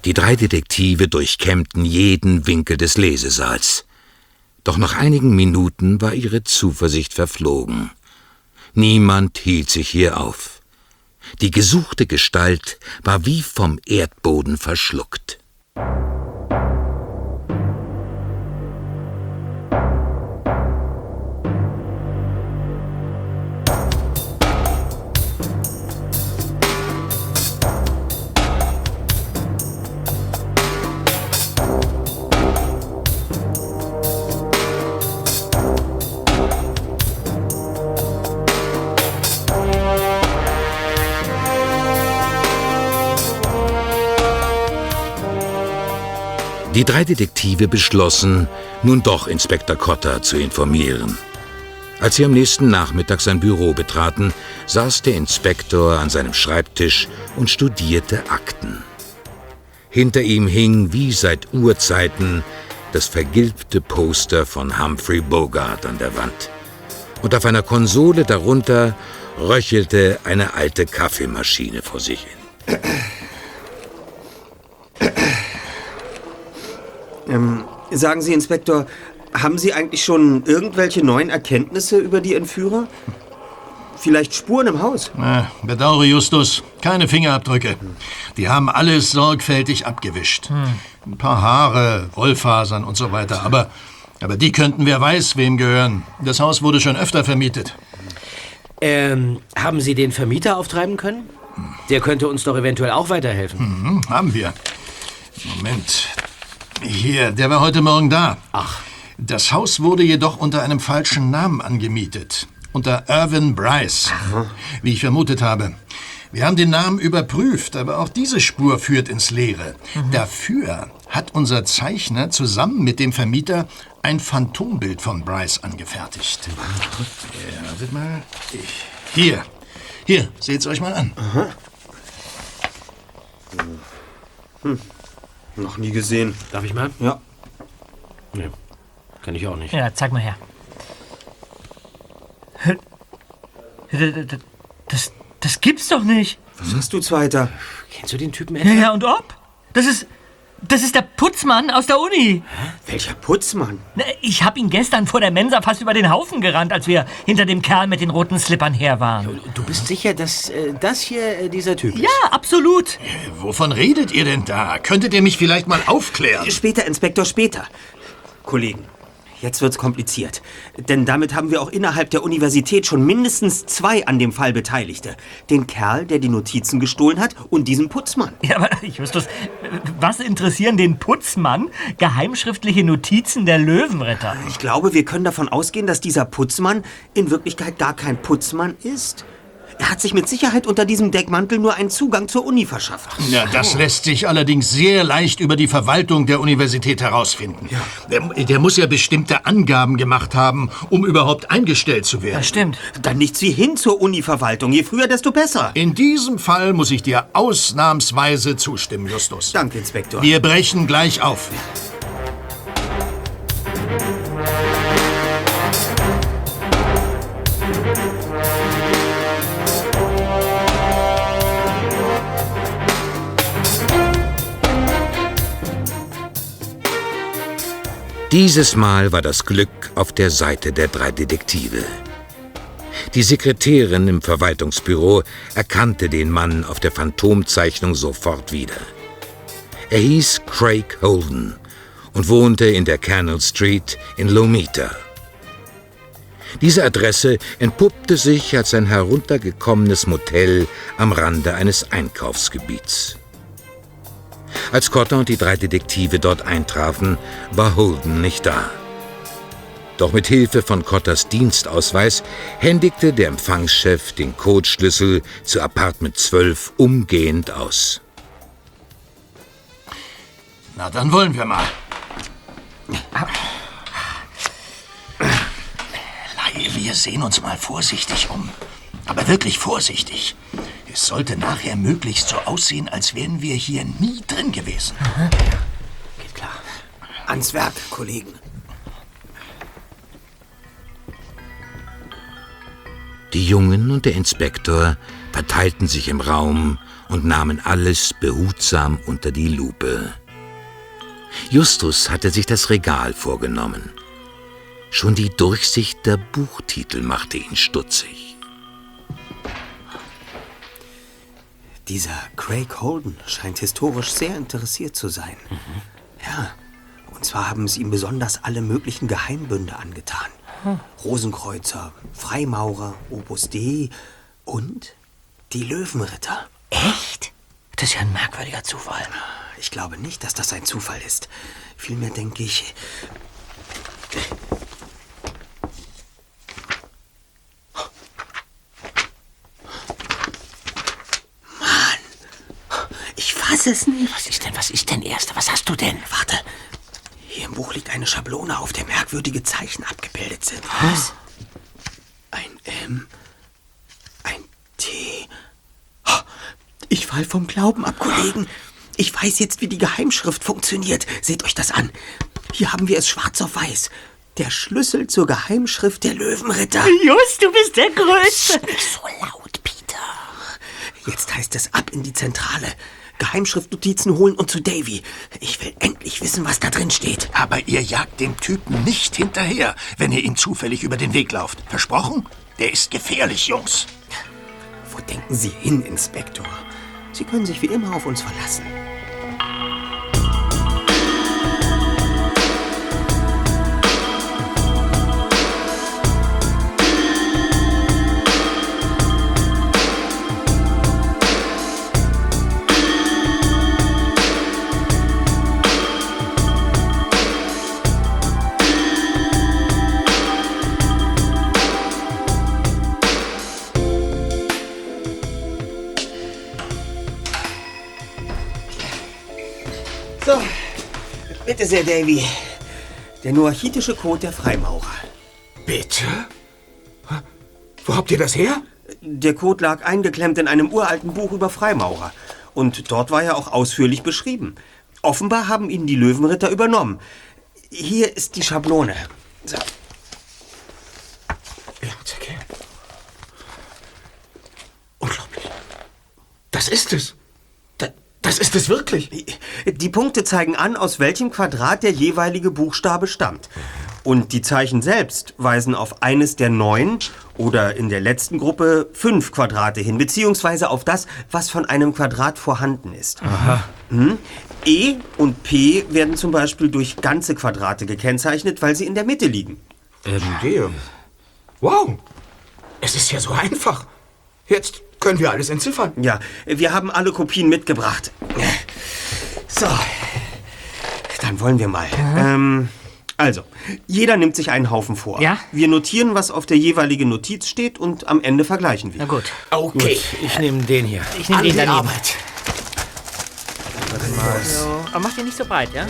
Die drei Detektive durchkämmten jeden Winkel des Lesesaals. Doch nach einigen Minuten war ihre Zuversicht verflogen. Niemand hielt sich hier auf. Die gesuchte Gestalt war wie vom Erdboden verschluckt. Die drei Detektive beschlossen, nun doch Inspektor Cotter zu informieren. Als sie am nächsten Nachmittag sein Büro betraten, saß der Inspektor an seinem Schreibtisch und studierte Akten. Hinter ihm hing wie seit Urzeiten das vergilbte Poster von Humphrey Bogart an der Wand. Und auf einer Konsole darunter röchelte eine alte Kaffeemaschine vor sich hin. Ähm, sagen Sie, Inspektor, haben Sie eigentlich schon irgendwelche neuen Erkenntnisse über die Entführer? Vielleicht Spuren im Haus? Na, bedauere Justus, keine Fingerabdrücke. Die haben alles sorgfältig abgewischt. Ein paar Haare, Wollfasern und so weiter. Aber, aber die könnten wer weiß wem gehören. Das Haus wurde schon öfter vermietet. Ähm, haben Sie den Vermieter auftreiben können? Der könnte uns doch eventuell auch weiterhelfen. Hm, haben wir. Moment. Hier, der war heute Morgen da. Ach. Das Haus wurde jedoch unter einem falschen Namen angemietet. Unter Irvin Bryce. Wie ich vermutet habe. Wir haben den Namen überprüft, aber auch diese Spur führt ins Leere. Dafür hat unser Zeichner zusammen mit dem Vermieter ein Phantombild von Bryce angefertigt. Ja, wartet mal. Ich- Hier. Hier, seht's euch mal an. Noch nie gesehen. Darf ich mal? Ja. Nee, kann ich auch nicht. Ja, zeig mal her. Das, das gibt's doch nicht. Was hast du, Zweiter? Kennst du den Typen Ja, etwa? ja, und ob? Das ist. Das ist der Putzmann aus der Uni. Welcher Putzmann? Ne, Ich hab ihn gestern vor der Mensa fast über den Haufen gerannt, als wir hinter dem Kerl mit den roten Slippern her waren. Du bist sicher, dass äh, das hier äh, dieser Typ ist? Ja, absolut. Wovon redet ihr denn da? Könntet ihr mich vielleicht mal aufklären? Später, Inspektor, später. Kollegen, jetzt wird's kompliziert. Denn damit haben wir auch innerhalb der Universität schon mindestens zwei an dem Fall Beteiligte. Den Kerl, der die Notizen gestohlen hat, und diesen Putzmann. Ja, aber Justus, was interessieren den Putzmann geheimschriftliche Notizen der Löwenritter? Ich glaube, wir können davon ausgehen, dass dieser Putzmann in Wirklichkeit gar kein Putzmann ist. Er hat sich mit Sicherheit unter diesem Deckmantel nur einen Zugang zur Uni verschafft. Ja, das lässt sich allerdings sehr leicht über die Verwaltung der Universität herausfinden. Der, der muss ja bestimmte Angaben gemacht haben, um überhaupt eingestellt zu werden. Das stimmt. Dann nicht Sie hin zur Uni-Verwaltung. Je früher, desto besser. In diesem Fall muss ich dir ausnahmsweise zustimmen, Justus. Danke, Inspektor. Wir brechen gleich auf. Dieses Mal war das Glück auf der Seite der drei Detektive. Die Sekretärin im Verwaltungsbüro erkannte den Mann auf der Phantomzeichnung sofort wieder. Er hieß Craig Holden und wohnte in der Canal Street in Lomita. Diese Adresse entpuppte sich als ein heruntergekommenes Motel am Rande eines Einkaufsgebiets. Als Cotter und die drei Detektive dort eintrafen, war Holden nicht da. Doch mit Hilfe von Cotters Dienstausweis händigte der Empfangschef den Codeschlüssel zu Apartment 12 umgehend aus. Na, dann wollen wir mal. Wir sehen uns mal vorsichtig um. Aber wirklich vorsichtig. Es sollte nachher möglichst so aussehen, als wären wir hier nie drin gewesen. Geht klar. Ans Werk, Kollegen. Die Jungen und der Inspektor verteilten sich im Raum und nahmen alles behutsam unter die Lupe. Justus hatte sich das Regal vorgenommen. Schon die Durchsicht der Buchtitel machte ihn stutzig. Dieser Craig Holden scheint historisch sehr interessiert zu sein. Ja, und zwar haben es ihm besonders alle möglichen Geheimbünde angetan. Rosenkreuzer, Freimaurer, Opus Dei und die Löwenritter. Echt? Das ist ja ein merkwürdiger Zufall. Ich glaube nicht, dass das ein Zufall ist. Vielmehr denke ich. Mann! Es nicht. Was ist denn, was ist denn, Erster? Was hast du denn? Warte. Hier im Buch liegt eine Schablone, auf der merkwürdige Zeichen abgebildet sind. Was? Ein M. Ein T. Ich fall vom Glauben ab, Kollegen. Ich weiß jetzt, wie die Geheimschrift funktioniert. Seht euch das an. Hier haben wir es schwarz auf weiß. Der Schlüssel zur Geheimschrift der Löwenritter. Just, du bist der Größte. Nicht so laut, Peter. Jetzt heißt es ab in die Zentrale. Geheimschriftnotizen holen und zu Davy. Ich will endlich wissen, was da drin steht. Aber ihr jagt dem Typen nicht hinterher, wenn ihr ihm zufällig über den Weg lauft. Versprochen? Der ist gefährlich, Jungs. Wo denken Sie hin, Inspektor? Sie können sich wie immer auf uns verlassen. Bitte sehr, Davy. Der noachitische Code der Freimaurer. Bitte? Wo habt ihr das her? Der Code lag eingeklemmt in einem uralten Buch über Freimaurer. Und dort war er auch ausführlich beschrieben. Offenbar haben ihn die Löwenritter übernommen. Hier ist die Schablone. So. Unglaublich. Das ist es. Da, das ist es wirklich. Die Punkte zeigen an, aus welchem Quadrat der jeweilige Buchstabe stammt. Und die Zeichen selbst weisen auf eines der neun oder in der letzten Gruppe fünf Quadrate hin, beziehungsweise auf das, was von einem Quadrat vorhanden ist. Hm? E und P werden zum Beispiel durch ganze Quadrate gekennzeichnet, weil sie in der Mitte liegen. Ähm. Wow. Es ist ja so einfach. Jetzt können wir alles entziffern. Ja, wir haben alle Kopien mitgebracht. So, dann wollen wir mal. Ähm, also, jeder nimmt sich einen Haufen vor. Ja? Wir notieren, was auf der jeweiligen Notiz steht und am Ende vergleichen wir. Na gut. Okay. Ich nehme den hier. Ich nehme den die daneben. Arbeit. So. Aber mach den nicht so breit, ja?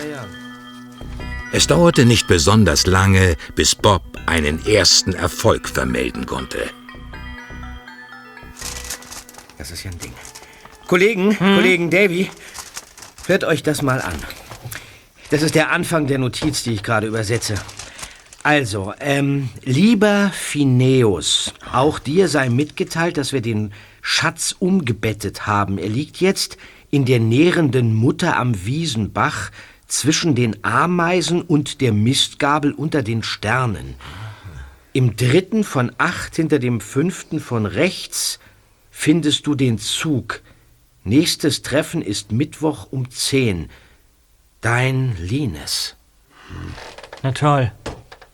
Es dauerte nicht besonders lange, bis Bob einen ersten Erfolg vermelden konnte. Das ist ja ein Ding. Kollegen, Kollegen Davy, hört euch das mal an. Das ist der Anfang der Notiz, die ich gerade übersetze. Also, ähm, lieber Phineus, auch dir sei mitgeteilt, dass wir den Schatz umgebettet haben. Er liegt jetzt in der nährenden Mutter am Wiesenbach zwischen den Ameisen und der Mistgabel unter den Sternen. Im dritten von acht hinter dem fünften von rechts findest du den Zug. Nächstes Treffen ist Mittwoch um zehn. Dein Lines. Na toll.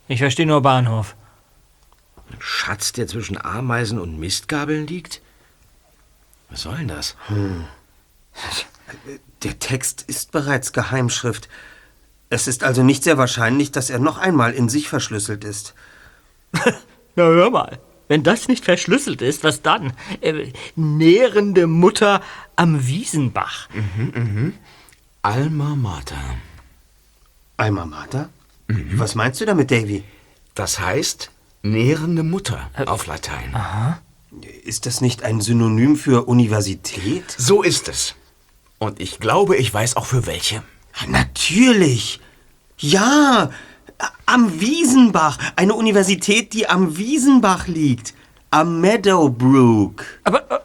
Ich verstehe nur Bahnhof. Ein Schatz, der zwischen Ameisen und Mistgabeln liegt? Was soll denn das? Der Text ist bereits Geheimschrift. Es ist also nicht sehr wahrscheinlich, dass er noch einmal in sich verschlüsselt ist. Na hör mal. Wenn das nicht verschlüsselt ist, was dann? Äh, nährende Mutter am Wiesenbach. Alma Mater. Alma Mater? Was meinst du damit, Davy? Das heißt nährende Mutter auf Latein. Ist das nicht ein Synonym für Universität? So ist es. Und ich glaube, ich weiß auch für welche. Natürlich. Ja, am Wiesenbach. Eine Universität, die am Wiesenbach liegt. Am Meadowbrook. Aber, äh,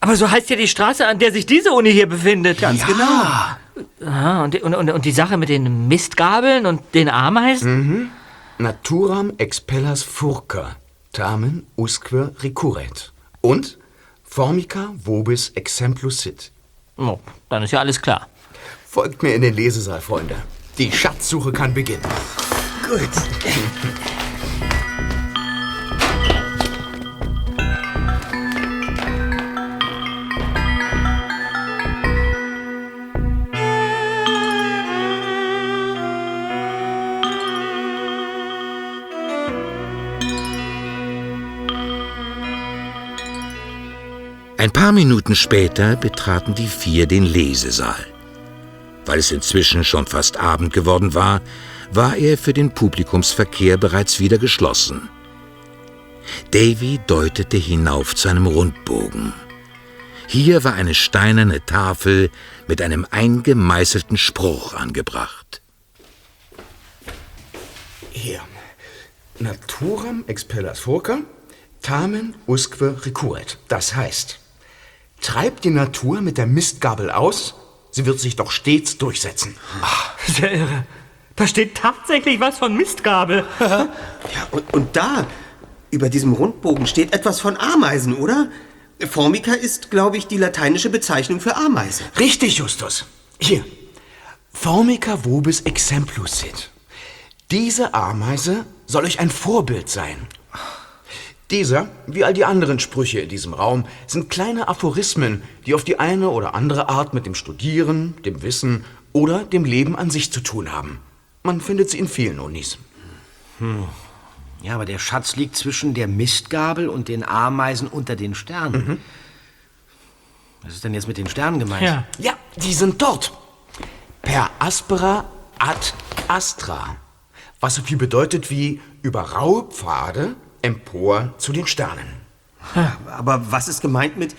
aber so heißt ja die Straße, an der sich diese Uni hier befindet. Ganz genau. Aha, und, die- und, und, und die Sache mit den Mistgabeln und den Ameisen? Naturam expellas furca, tamen usque recurret. Und Formica vobis exemplus sit. Oh, dann ist ja alles klar. Folgt mir in den Lesesaal, Freunde. Die Schatzsuche kann beginnen. Gut. Ein paar Minuten später betraten die vier den Lesesaal. Weil es inzwischen schon fast Abend geworden war, war er für den Publikumsverkehr bereits wieder geschlossen. Davy deutete hinauf zu einem Rundbogen. Hier war eine steinerne Tafel mit einem eingemeißelten Spruch angebracht. Hier. Naturam expellas furca, tamen usque recurret. Das heißt, treibt die Natur mit der Mistgabel aus, sie wird sich doch stets durchsetzen. Sehr irre. Da steht tatsächlich was von Mistgabel. Ja, und, und da, über diesem Rundbogen, steht etwas von Ameisen, oder? Formica ist, glaube ich, die lateinische Bezeichnung für Ameise. Richtig, Justus. Hier. Formica vobis exemplus sit. Diese Ameise soll euch ein Vorbild sein. Dieser, wie all die anderen Sprüche in diesem Raum, sind kleine Aphorismen, die auf die eine oder andere Art mit dem Studieren, dem Wissen oder dem Leben an sich zu tun haben. Man findet sie in vielen Unis. Ja, aber der Schatz liegt zwischen der Mistgabel und den Ameisen unter den Sternen. Was ist denn jetzt mit den Sternen gemeint? Ja. Ja, die sind dort. Per aspera ad astra. Was so viel bedeutet wie über raue Pfade empor zu den Sternen. Aber was ist gemeint mit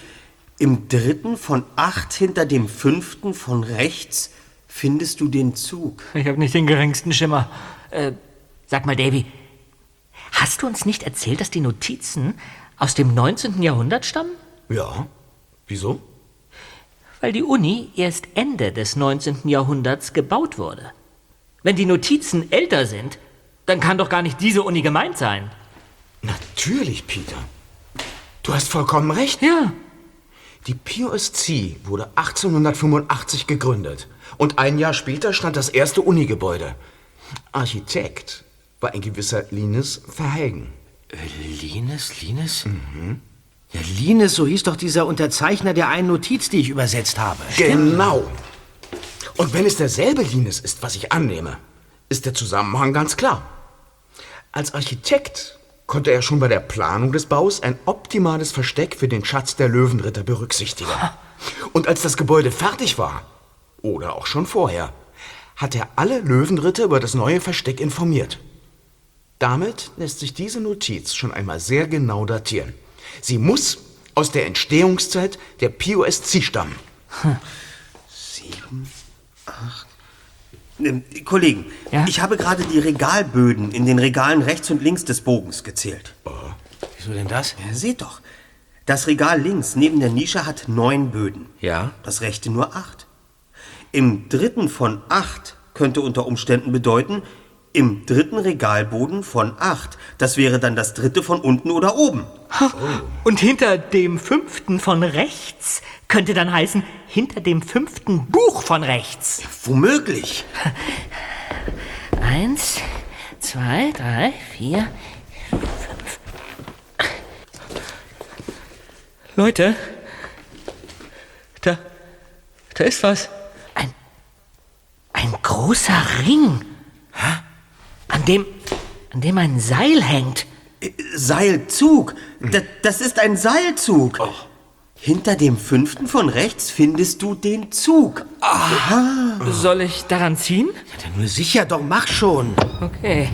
im dritten von acht hinter dem fünften von rechts findest du den Zug? Ich habe nicht den geringsten Schimmer. Äh, sag mal, Davy, hast du uns nicht erzählt, dass die Notizen aus dem 19. Jahrhundert stammen? Ja. Wieso? Weil die Uni erst Ende des 19. Jahrhunderts gebaut wurde. Wenn die Notizen älter sind, dann kann doch gar nicht diese Uni gemeint sein. Natürlich, Peter. Du hast vollkommen recht. Ja. Die POSC wurde 1885 gegründet und ein Jahr später stand das erste Unigebäude. Architekt war ein gewisser Linus Verhelgen. Äh, Linus, Linus? Ja, Linus, so hieß doch dieser Unterzeichner der einen Notiz, die ich übersetzt habe. Genau. Und wenn es derselbe Linus ist, was ich annehme, ist der Zusammenhang ganz klar. Als Architekt konnte er schon bei der Planung des Baus ein optimales Versteck für den Schatz der Löwenritter berücksichtigen. Und als das Gebäude fertig war, oder auch schon vorher, hat er alle Löwenritter über das neue Versteck informiert. Damit lässt sich diese Notiz schon einmal sehr genau datieren. Sie muss aus der Entstehungszeit der POSC stammen. Ähm, Kollegen, Ja? ich habe gerade die Regalböden in den Regalen rechts und links des Bogens gezählt. Wieso denn das? Ja, seht doch. Das Regal links neben der Nische hat neun Böden. Ja. Das rechte nur acht. Im dritten von acht könnte unter Umständen bedeuten, im dritten Regalboden von acht. Das wäre dann das dritte von unten oder oben. Und hinter dem fünften von rechts könnte dann heißen, hinter dem fünften Buch von rechts. Womöglich. Eins, zwei, drei, vier, fünf. Leute, da, da ist was. Ein, großer Ring. An dem, an dem ein Seil hängt. Äh, Seilzug. Da, das ist ein Seilzug. Hinter dem fünften von rechts findest du den Zug. Soll ich daran ziehen? Ja, nur sicher, doch mach schon. Okay.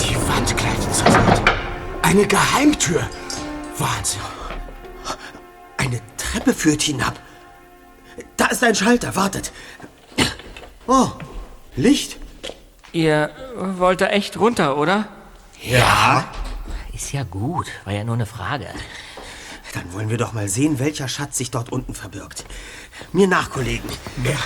Die Wand gleitet zur Seite. Eine Geheimtür. Wahnsinn. Eine Treppe führt hinab. Da ist ein Schalter, wartet. Oh, Licht. Ihr wollt da echt runter, oder? Ja. Ist ja gut, war ja nur eine Frage. Dann wollen wir doch mal sehen, welcher Schatz sich dort unten verbirgt. Mir nach, Kollegen. Ja.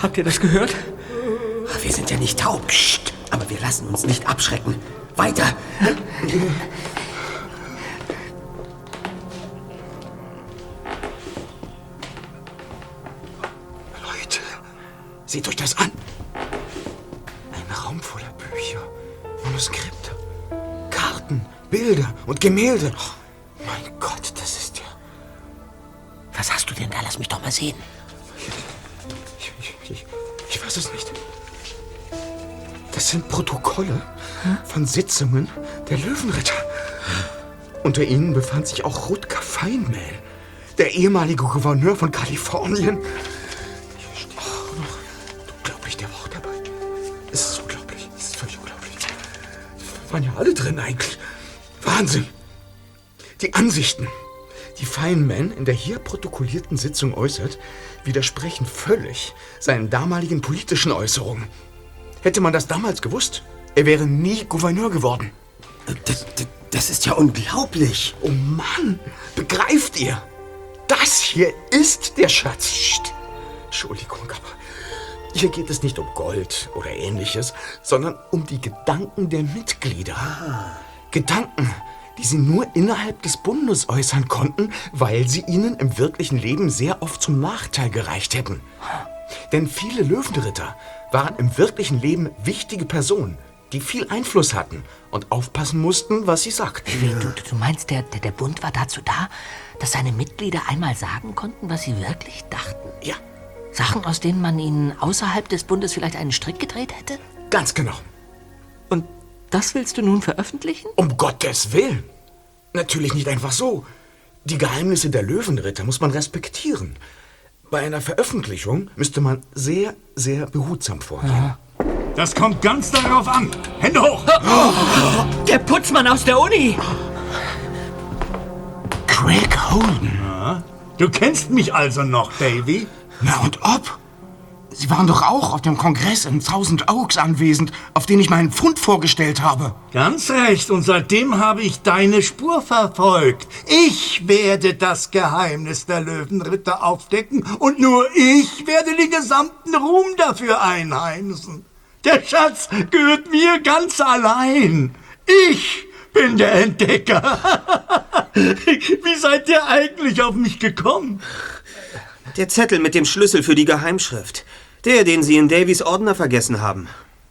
Habt ihr das gehört? Wir sind ja nicht taub. Psst. Aber wir lassen uns nicht abschrecken. Weiter. Leute, seht euch das an. Ein Raum voller Bücher, Manuskripte, Karten, Bilder und Gemälde. Oh, mein Gott, das ist ja... Was hast du denn da? Lass mich doch mal sehen. Sind Protokolle von Sitzungen der Löwenritter. Unter ihnen befand sich auch Rutger Feinmehl, der ehemalige Gouverneur von Kalifornien. Hier steht auch noch. Unglaublich, der auch dabei. Es ist unglaublich. Es ist völlig unglaublich. Waren ja alle drin eigentlich. Wahnsinn. Die Ansichten, die Feynman in der hier protokollierten Sitzung äußert, widersprechen völlig seinen damaligen politischen Äußerungen. Hätte man das damals gewusst, er wäre nie Gouverneur geworden. Das, das, das ist ja unglaublich. Oh Mann, begreift ihr? Das hier ist der Schatz. Psst. Entschuldigung, aber hier geht es nicht um Gold oder ähnliches, sondern um die Gedanken der Mitglieder. Gedanken, die sie nur innerhalb des Bundes äußern konnten, weil sie ihnen im wirklichen Leben sehr oft zum Nachteil gereicht hätten. Denn viele Löwenritter waren im wirklichen Leben wichtige Personen, die viel Einfluss hatten und aufpassen mussten, was sie sagten. Wie, du, du meinst, der, der, der Bund war dazu da, dass seine Mitglieder einmal sagen konnten, was sie wirklich dachten? Ja, Sachen, aus denen man ihnen außerhalb des Bundes vielleicht einen Strick gedreht hätte? ganz genau. Und das willst du nun veröffentlichen? Um Gottes Willen. Natürlich nicht einfach so. Die Geheimnisse der Löwenritter muss man respektieren. Bei einer Veröffentlichung müsste man sehr, sehr behutsam vorgehen. Das kommt ganz darauf an. Hände hoch! Der Putzmann aus der Uni! Craig Holden. Du kennst mich also noch, Davy? Na und ob? Sie waren doch auch auf dem Kongress in Thousand Oaks anwesend, auf den ich meinen Fund vorgestellt habe. Ganz recht. Und seitdem habe ich deine Spur verfolgt. Ich werde das Geheimnis der Löwenritter aufdecken und nur ich werde den gesamten Ruhm dafür einheimsen. Der Schatz gehört mir ganz allein. Ich bin der Entdecker. Wie seid ihr eigentlich auf mich gekommen? Der Zettel mit dem Schlüssel für die Geheimschrift. Der, den Sie in Davys Ordner vergessen haben.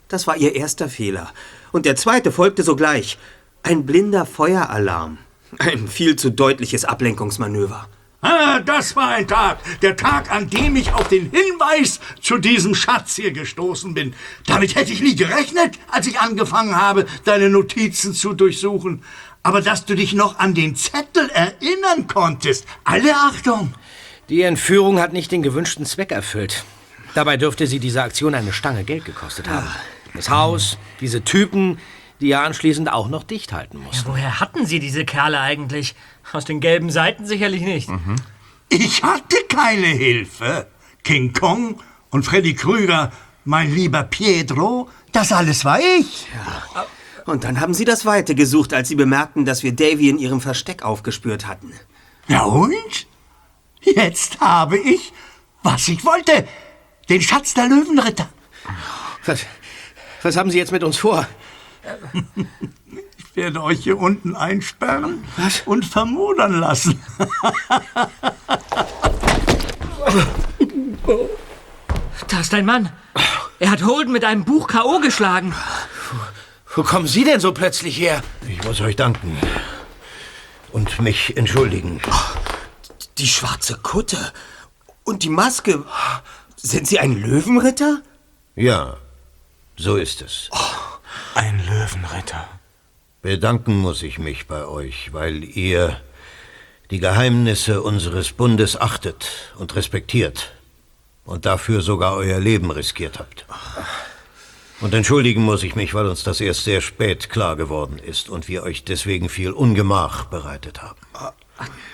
Das war Ihr erster Fehler. Und der zweite folgte sogleich. Ein blinder Feueralarm. Ein viel zu deutliches Ablenkungsmanöver. Ah, das war ein Tag, der Tag, an dem ich auf den Hinweis zu diesem Schatz hier gestoßen bin. Damit hätte ich nie gerechnet, als ich angefangen habe, deine Notizen zu durchsuchen. Aber dass du dich noch an den Zettel erinnern konntest, alle Achtung! Die Entführung hat nicht den gewünschten Zweck erfüllt. Dabei dürfte sie diese Aktion eine Stange Geld gekostet haben. Das Haus, diese Typen, die ja anschließend auch noch dicht halten mussten. Woher hatten sie diese Kerle eigentlich? Aus den gelben Seiten sicherlich nicht. Ich hatte keine Hilfe. King Kong und Freddy Krüger, mein lieber Pietro, das alles war ich. Und dann haben Sie das Weite gesucht, als Sie bemerkten, dass wir Davy in Ihrem Versteck aufgespürt hatten. Ja und? Jetzt habe ich, was ich wollte. Den Schatz der Löwenritter. Was, was haben Sie jetzt mit uns vor? Ich werde euch hier unten einsperren und vermodern lassen. Da ist ein Mann. Er hat Holden mit einem Buch K.O. geschlagen. Wo kommen Sie denn so plötzlich her? Ich muss euch danken. Und mich entschuldigen. Die schwarze Kutte und die Maske. Sind Sie ein Löwenritter? Ja, so ist es. Ein Löwenritter. Bedanken muss ich mich bei euch, weil ihr die Geheimnisse unseres Bundes achtet und respektiert und dafür sogar euer Leben riskiert habt. Und entschuldigen muss ich mich, weil uns das erst sehr spät klar geworden ist und wir euch deswegen viel Ungemach bereitet haben.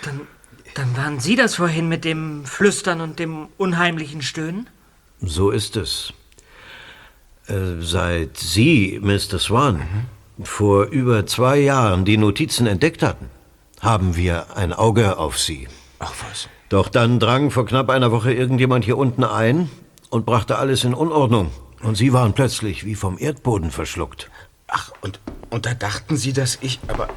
Dann, dann waren Sie das vorhin mit dem Flüstern und dem unheimlichen Stöhnen? So ist es. Äh, seit Sie, Mr. Swan, vor über zwei Jahren die Notizen entdeckt hatten, haben wir ein Auge auf Sie. Ach was. Doch dann drang vor knapp einer Woche irgendjemand hier unten ein und brachte alles in Unordnung. Und Sie waren plötzlich wie vom Erdboden verschluckt. Ach, und, und da dachten Sie, dass ich. Aber.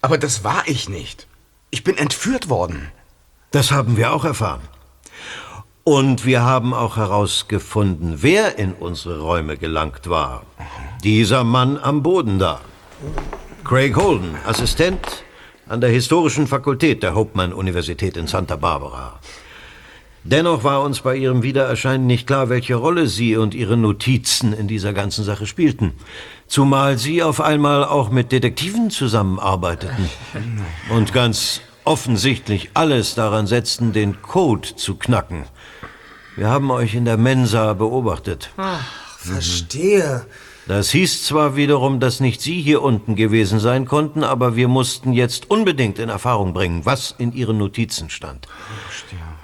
Aber das war ich nicht. Ich bin entführt worden. Das haben wir auch erfahren. Und wir haben auch herausgefunden, wer in unsere Räume gelangt war. Dieser Mann am Boden da. Craig Holden, Assistent an der Historischen Fakultät der Hauptmann-Universität in Santa Barbara. Dennoch war uns bei ihrem Wiedererscheinen nicht klar, welche Rolle Sie und Ihre Notizen in dieser ganzen Sache spielten. Zumal Sie auf einmal auch mit Detektiven zusammenarbeiteten. Und ganz offensichtlich alles daran setzten, den Code zu knacken. Wir haben euch in der Mensa beobachtet. Verstehe. Das hieß zwar wiederum, dass nicht Sie hier unten gewesen sein konnten, aber wir mussten jetzt unbedingt in Erfahrung bringen, was in Ihren Notizen stand.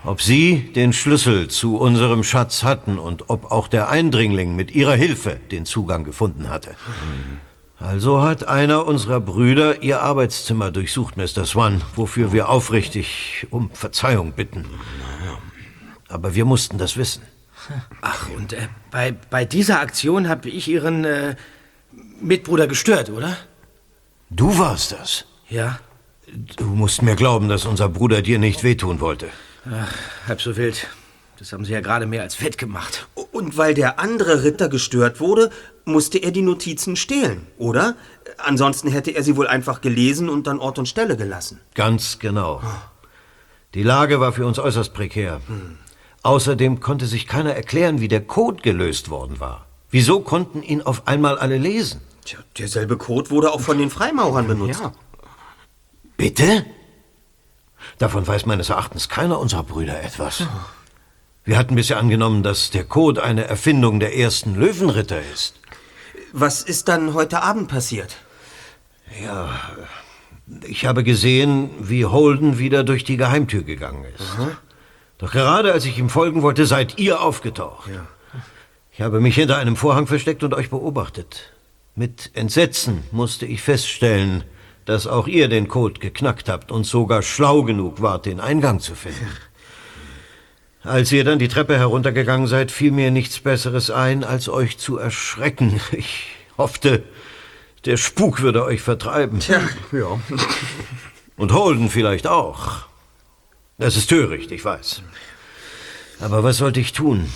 Ob Sie den Schlüssel zu unserem Schatz hatten und ob auch der Eindringling mit Ihrer Hilfe den Zugang gefunden hatte. Also hat einer unserer Brüder Ihr Arbeitszimmer durchsucht, Mr. Swan, wofür wir aufrichtig um Verzeihung bitten. Aber wir mussten das wissen. Ach, und äh, bei, bei dieser Aktion habe ich Ihren äh, Mitbruder gestört, oder? Du warst das. Ja. Du musst mir glauben, dass unser Bruder dir nicht wehtun wollte. Ach, halb so wild. Das haben Sie ja gerade mehr als fett gemacht. Und weil der andere Ritter gestört wurde, musste er die Notizen stehlen, oder? Ansonsten hätte er sie wohl einfach gelesen und dann Ort und Stelle gelassen. Ganz genau. Die Lage war für uns äußerst prekär. Außerdem konnte sich keiner erklären, wie der Code gelöst worden war. Wieso konnten ihn auf einmal alle lesen? Tja, derselbe Code wurde auch von den Freimaurern benutzt. Bitte? Davon weiß meines Erachtens keiner unserer Brüder etwas. Wir hatten bisher angenommen, dass der Code eine Erfindung der ersten Löwenritter ist. Was ist dann heute Abend passiert? Ja, ich habe gesehen, wie Holden wieder durch die Geheimtür gegangen ist. Doch gerade als ich ihm folgen wollte, seid ihr aufgetaucht. Ich habe mich hinter einem Vorhang versteckt und euch beobachtet. Mit Entsetzen musste ich feststellen, dass auch ihr den Code geknackt habt und sogar schlau genug wart, den Eingang zu finden. Als ihr dann die Treppe heruntergegangen seid, fiel mir nichts Besseres ein, als euch zu erschrecken. Ich hoffte, der Spuk würde euch vertreiben. Tja, Ja. Und Holden vielleicht auch. Das ist töricht, ich weiß. Aber was sollte ich tun?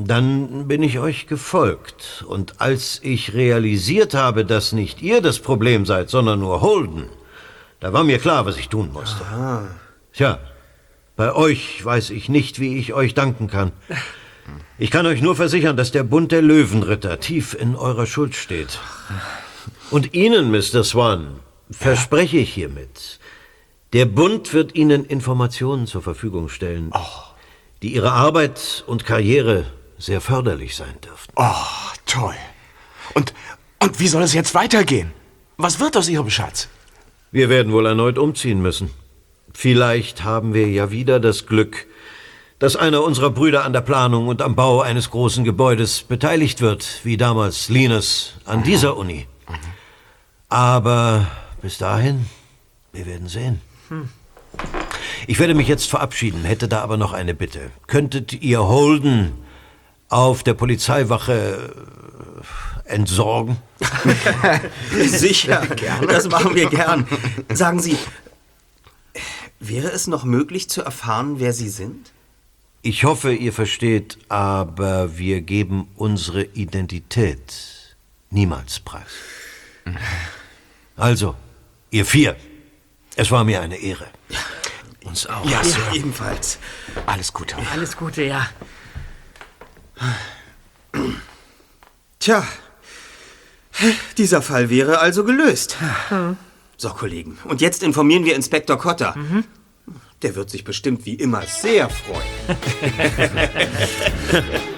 Dann bin ich euch gefolgt. Und als ich realisiert habe, dass nicht ihr das Problem seid, sondern nur Holden, da war mir klar, was ich tun musste. Tja, bei euch weiß ich nicht, wie ich euch danken kann. Ich kann euch nur versichern, dass der Bund der Löwenritter tief in eurer Schuld steht. Und Ihnen, Mr. Swan, verspreche ich hiermit, der Bund wird Ihnen Informationen zur Verfügung stellen, die Ihre Arbeit und Karriere sehr förderlich sein dürften. Oh, toll. Und, und wie soll es jetzt weitergehen? Was wird aus Ihrem Schatz? Wir werden wohl erneut umziehen müssen. Vielleicht haben wir ja wieder das Glück, dass einer unserer Brüder an der Planung und am Bau eines großen Gebäudes beteiligt wird, wie damals Linus an dieser Uni. Aber bis dahin, wir werden sehen. Ich werde mich jetzt verabschieden, hätte da aber noch eine Bitte. Könntet ihr Holden auf der Polizeiwache äh, entsorgen? Sicher, das machen wir gern. Sagen Sie, wäre es noch möglich zu erfahren, wer Sie sind? Ich hoffe, ihr versteht, aber wir geben unsere Identität niemals preis. Also, ihr vier, es war mir eine Ehre. Uns auch. Ja, Sir. ebenfalls. Alles Gute. Alles Gute, ja. Tja, dieser Fall wäre also gelöst. So, Kollegen, und jetzt informieren wir Inspektor Cotter. Der wird sich bestimmt wie immer sehr freuen.